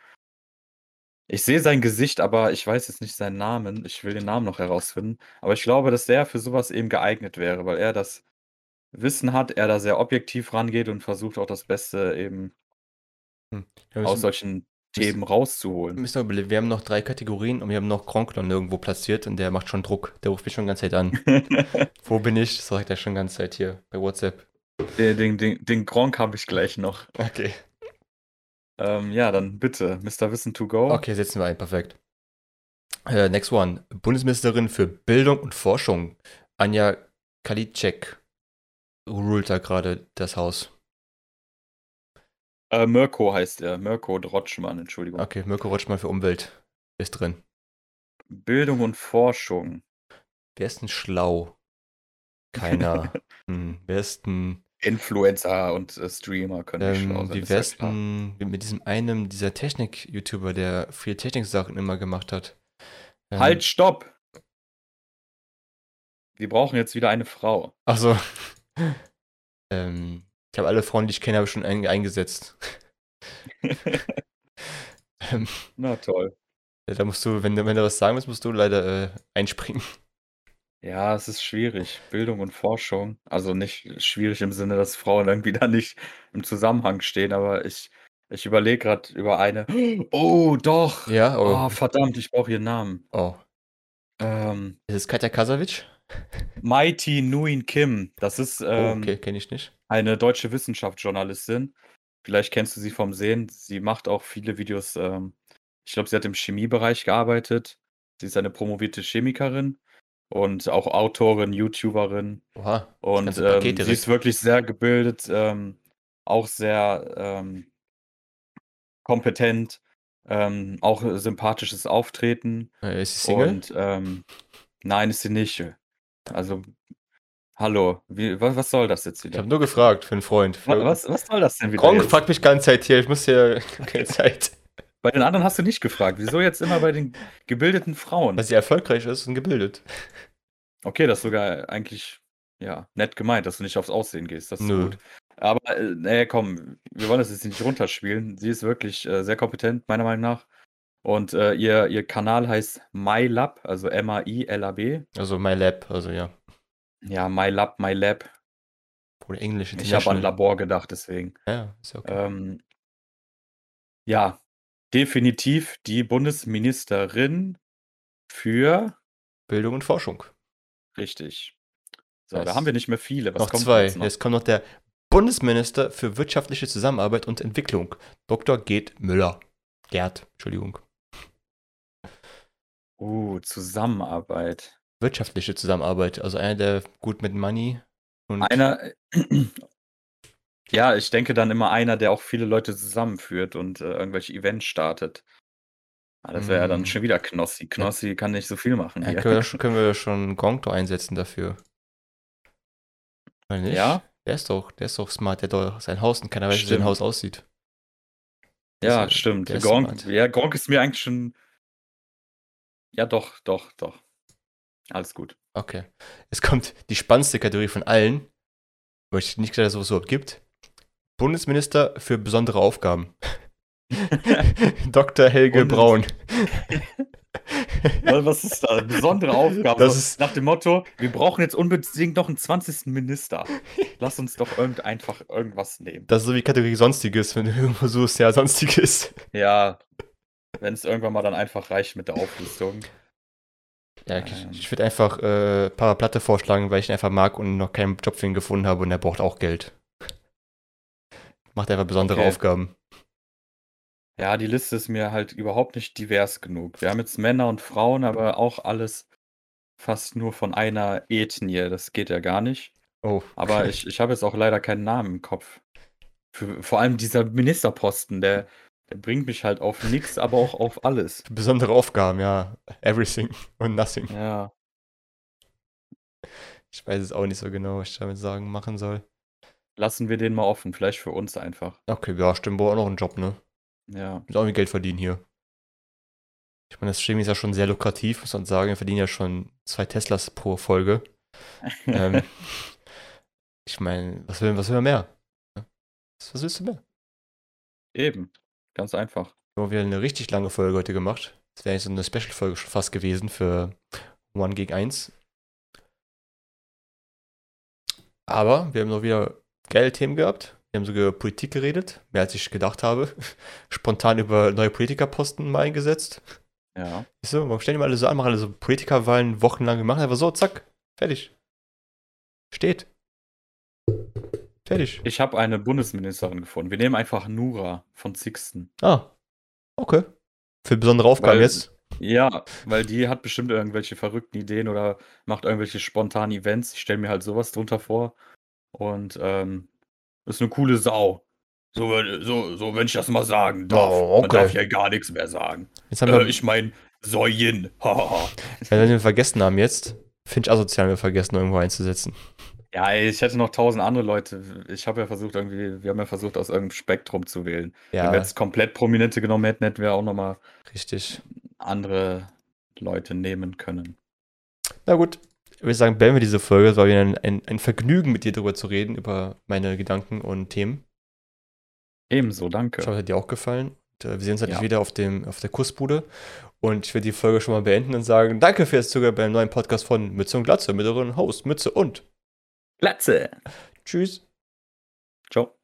Ich sehe sein Gesicht, aber ich weiß jetzt nicht seinen Namen. Ich will den Namen noch herausfinden. Aber ich glaube, dass der für sowas eben geeignet wäre, weil er das Wissen hat, er da sehr objektiv rangeht und versucht auch das Beste eben Hm. Aus solchen Themen rauszuholen. müssen wir, überlegen. wir haben noch drei Kategorien und wir haben noch Kronkler nirgendwo platziert und der macht schon Druck. Der ruft mich schon die ganze Zeit an. Wo bin ich? Das sagt er schon die ganze Zeit hier bei WhatsApp. den, den, den, den Gronk habe ich gleich noch. Okay. Ähm, ja, dann bitte, Mr. Wissen to go. Okay, setzen wir ein. Perfekt. Äh, next one. Bundesministerin für Bildung und Forschung. Anja Kalitschek ruled da gerade das Haus. Äh, Mirko heißt er. Mirko Drotschmann, Entschuldigung. Okay, Mirko Rutschmann für Umwelt ist drin. Bildung und Forschung. Wer ist denn schlau? Keiner. hm, wer ist denn Influencer und äh, Streamer können nicht schlau Ähm, sein. wie ja mit diesem einen, dieser Technik-YouTuber, der viel Technik-Sachen immer gemacht hat? Ähm, Halt, stopp! Wir brauchen jetzt wieder eine Frau. Achso. ähm, ich habe alle Frauen, die ich kenne, habe schon ein, eingesetzt. ähm, Na toll. da musst du, wenn, du- wenn du was sagen willst, musst du leider äh, einspringen. Ja, es ist schwierig. Bildung und Forschung. Also nicht schwierig im Sinne, dass Frauen irgendwie da nicht im Zusammenhang stehen, aber ich, ich überlege gerade über eine. Oh, doch! Ja, oh. Oh, verdammt, ich brauche ihren Namen. oh. Ähm, Ist es Katja Kasavitsch? Mighty Nguyen Kim. Das ist oh, ähm, okay, kenne ich nicht. eine deutsche Wissenschaftsjournalistin. Vielleicht kennst du sie vom Sehen. Sie macht auch viele Videos. Ähm, ich glaube, sie hat im Chemiebereich gearbeitet. Sie ist eine promovierte Chemikerin und auch Autorin, YouTuberin. Oha. Und ähm, sie ist wirklich sehr gebildet, ähm, auch sehr ähm, kompetent, ähm, auch sympathisches Auftreten. Äh, ist sie Single? Und ähm, nein, ist sie nicht. Also, hallo, wie, was, was soll das jetzt ich wieder? habe nur gefragt für einen Freund. Für Was, was soll das denn wieder? Gronk fragt mich ganze Zeit hier, ich muss hier keine Zeit. Bei den anderen hast du nicht gefragt. Wieso jetzt immer bei den gebildeten Frauen? Weil sie erfolgreich ist und gebildet. Okay, das ist sogar eigentlich ja, nett gemeint, dass du nicht aufs Aussehen gehst. Das ist Nö. gut. Aber, äh, nee, komm, wir wollen das jetzt nicht runterspielen. Sie ist wirklich äh, sehr kompetent, meiner Meinung nach. Und äh, ihr, ihr Kanal heißt MyLab, also M-A-I-L-A-B. Also My Lab, also ja. Ja, MyLab, MyLab. Oder Englisch. Ich habe an Labor gedacht, deswegen. Ja, ist okay. Ähm, ja, definitiv die Bundesministerin für Bildung und Forschung. richtig. So, Nice. da haben wir nicht mehr viele. Was noch kommt zwei. jetzt noch? Jetzt kommt noch der Bundesminister für wirtschaftliche Zusammenarbeit und Entwicklung, Dr. Gerd Müller. Gerd, Entschuldigung. Uh, Zusammenarbeit. Wirtschaftliche Zusammenarbeit, also einer, der gut mit Money und Einer, ja, ich denke dann immer einer, der auch viele Leute zusammenführt und äh, irgendwelche Events startet. Ah, das wäre ja dann Mm. schon wieder Knossi. Knossi kann nicht so viel machen ja, können, wir, schon- können wir schon Gongto einsetzen dafür. Oder nicht? Ja? Der ist doch, der ist doch smart, der hat doch sein Haus und keiner weiß, wie sein. Haus aussieht. Ja, ist- stimmt. Gronk, ja, Gronk ist mir eigentlich schon Ja, doch, doch, doch. Alles gut. Okay. Es kommt die spannendste Kategorie von allen, wo ich nicht gesagt dass es sowas überhaupt gibt. Bundesminister für besondere Aufgaben. Dr. Helge Bundes- Braun. Was ist da? Besondere Aufgabe. Das ist- nach dem Motto, wir brauchen jetzt unbedingt noch einen 20. Minister. Lass uns doch irgend einfach irgendwas nehmen. Das ist so wie Kategorie Sonstiges, wenn du irgendwo suchst, ja, Sonstiges. Ja, wenn es irgendwann mal dann einfach reicht mit der Auflistung. Ja, ich, Ähm. ich würde einfach äh, Papa Platte vorschlagen, weil ich ihn einfach mag und noch keinen Job für ihn gefunden habe und er braucht auch Geld. Macht einfach besondere Okay. Aufgaben. Ja, die Liste ist mir halt überhaupt nicht divers genug. Wir haben jetzt Männer und Frauen, aber auch alles fast nur von einer Ethnie. Das geht ja gar nicht. Oh. Aber ich, ich habe jetzt auch leider keinen Namen im Kopf. Für, vor allem dieser Ministerposten, der, der bringt mich halt auf nichts, aber auch auf alles. Besondere Aufgaben, ja. Everything und nothing. Ja, Ich weiß es auch nicht so genau, was ich damit sagen, machen soll. Lassen wir den mal offen. Vielleicht für uns einfach. Okay, ja, stimmt, braucht auch noch einen Job, ne? Ja. Muss auch irgendwie Geld verdienen hier. Ich meine, das Streaming ist ja schon sehr lukrativ, muss man sagen. Wir verdienen ja schon zwei Teslas pro Folge. ähm, ich meine, was will, was will man mehr? Was, was willst du mehr? Eben. Ganz einfach. Wir haben wieder eine richtig lange Folge heute gemacht. Das wäre eigentlich so eine Special-Folge schon fast gewesen für One gegen 1. Aber wir haben noch wieder geile Themen gehabt. Wir haben sogar über Politik geredet, mehr als ich gedacht habe. Spontan über neue Politikerposten mal eingesetzt. Ja. Siehst du, warum stellen die mal alle so an, machen alle so Politikerwahlen wochenlang, machen einfach so, zack, fertig. Steht. Fertig. Ich habe eine Bundesministerin gefunden. Wir nehmen einfach Nura von Sixten. Ah, okay. Für besondere Aufgaben Weil- jetzt. Ja, weil die hat bestimmt irgendwelche verrückten Ideen oder macht irgendwelche spontanen Events. Ich stelle mir halt sowas drunter vor. Und ähm, ist eine coole Sau. So, so, so, wenn ich das mal sagen darf. Oh, Man okay. darf ja gar nichts mehr sagen. Jetzt haben wir, Äh, ich meine. Hahaha. wenn wir vergessen haben jetzt, finde ich asozial, wir vergessen, irgendwo einzusetzen. ja, ich hätte noch tausend andere Leute. Ich habe ja versucht, irgendwie, wir haben ja versucht, aus irgendeinem Spektrum zu wählen. Wenn Ja, wir jetzt komplett Prominente genommen hätten, hätten wir auch nochmal richtig. andere Leute nehmen können. Na gut, ich würde sagen, beenden wir diese Folge. Es war wieder ein, ein, ein Vergnügen, mit dir darüber zu reden, über meine Gedanken und Themen. Ebenso, danke. Ich hoffe, es hat dir auch gefallen. Und, äh, wir sehen uns natürlich Ja. wieder auf, dem, auf der Kussbude. Und ich werde die Folge schon mal beenden und sagen, danke fürs Zuhören beim neuen Podcast von Mütze und Glatze mit euren Host Mütze und Glatze. Tschüss. Ciao.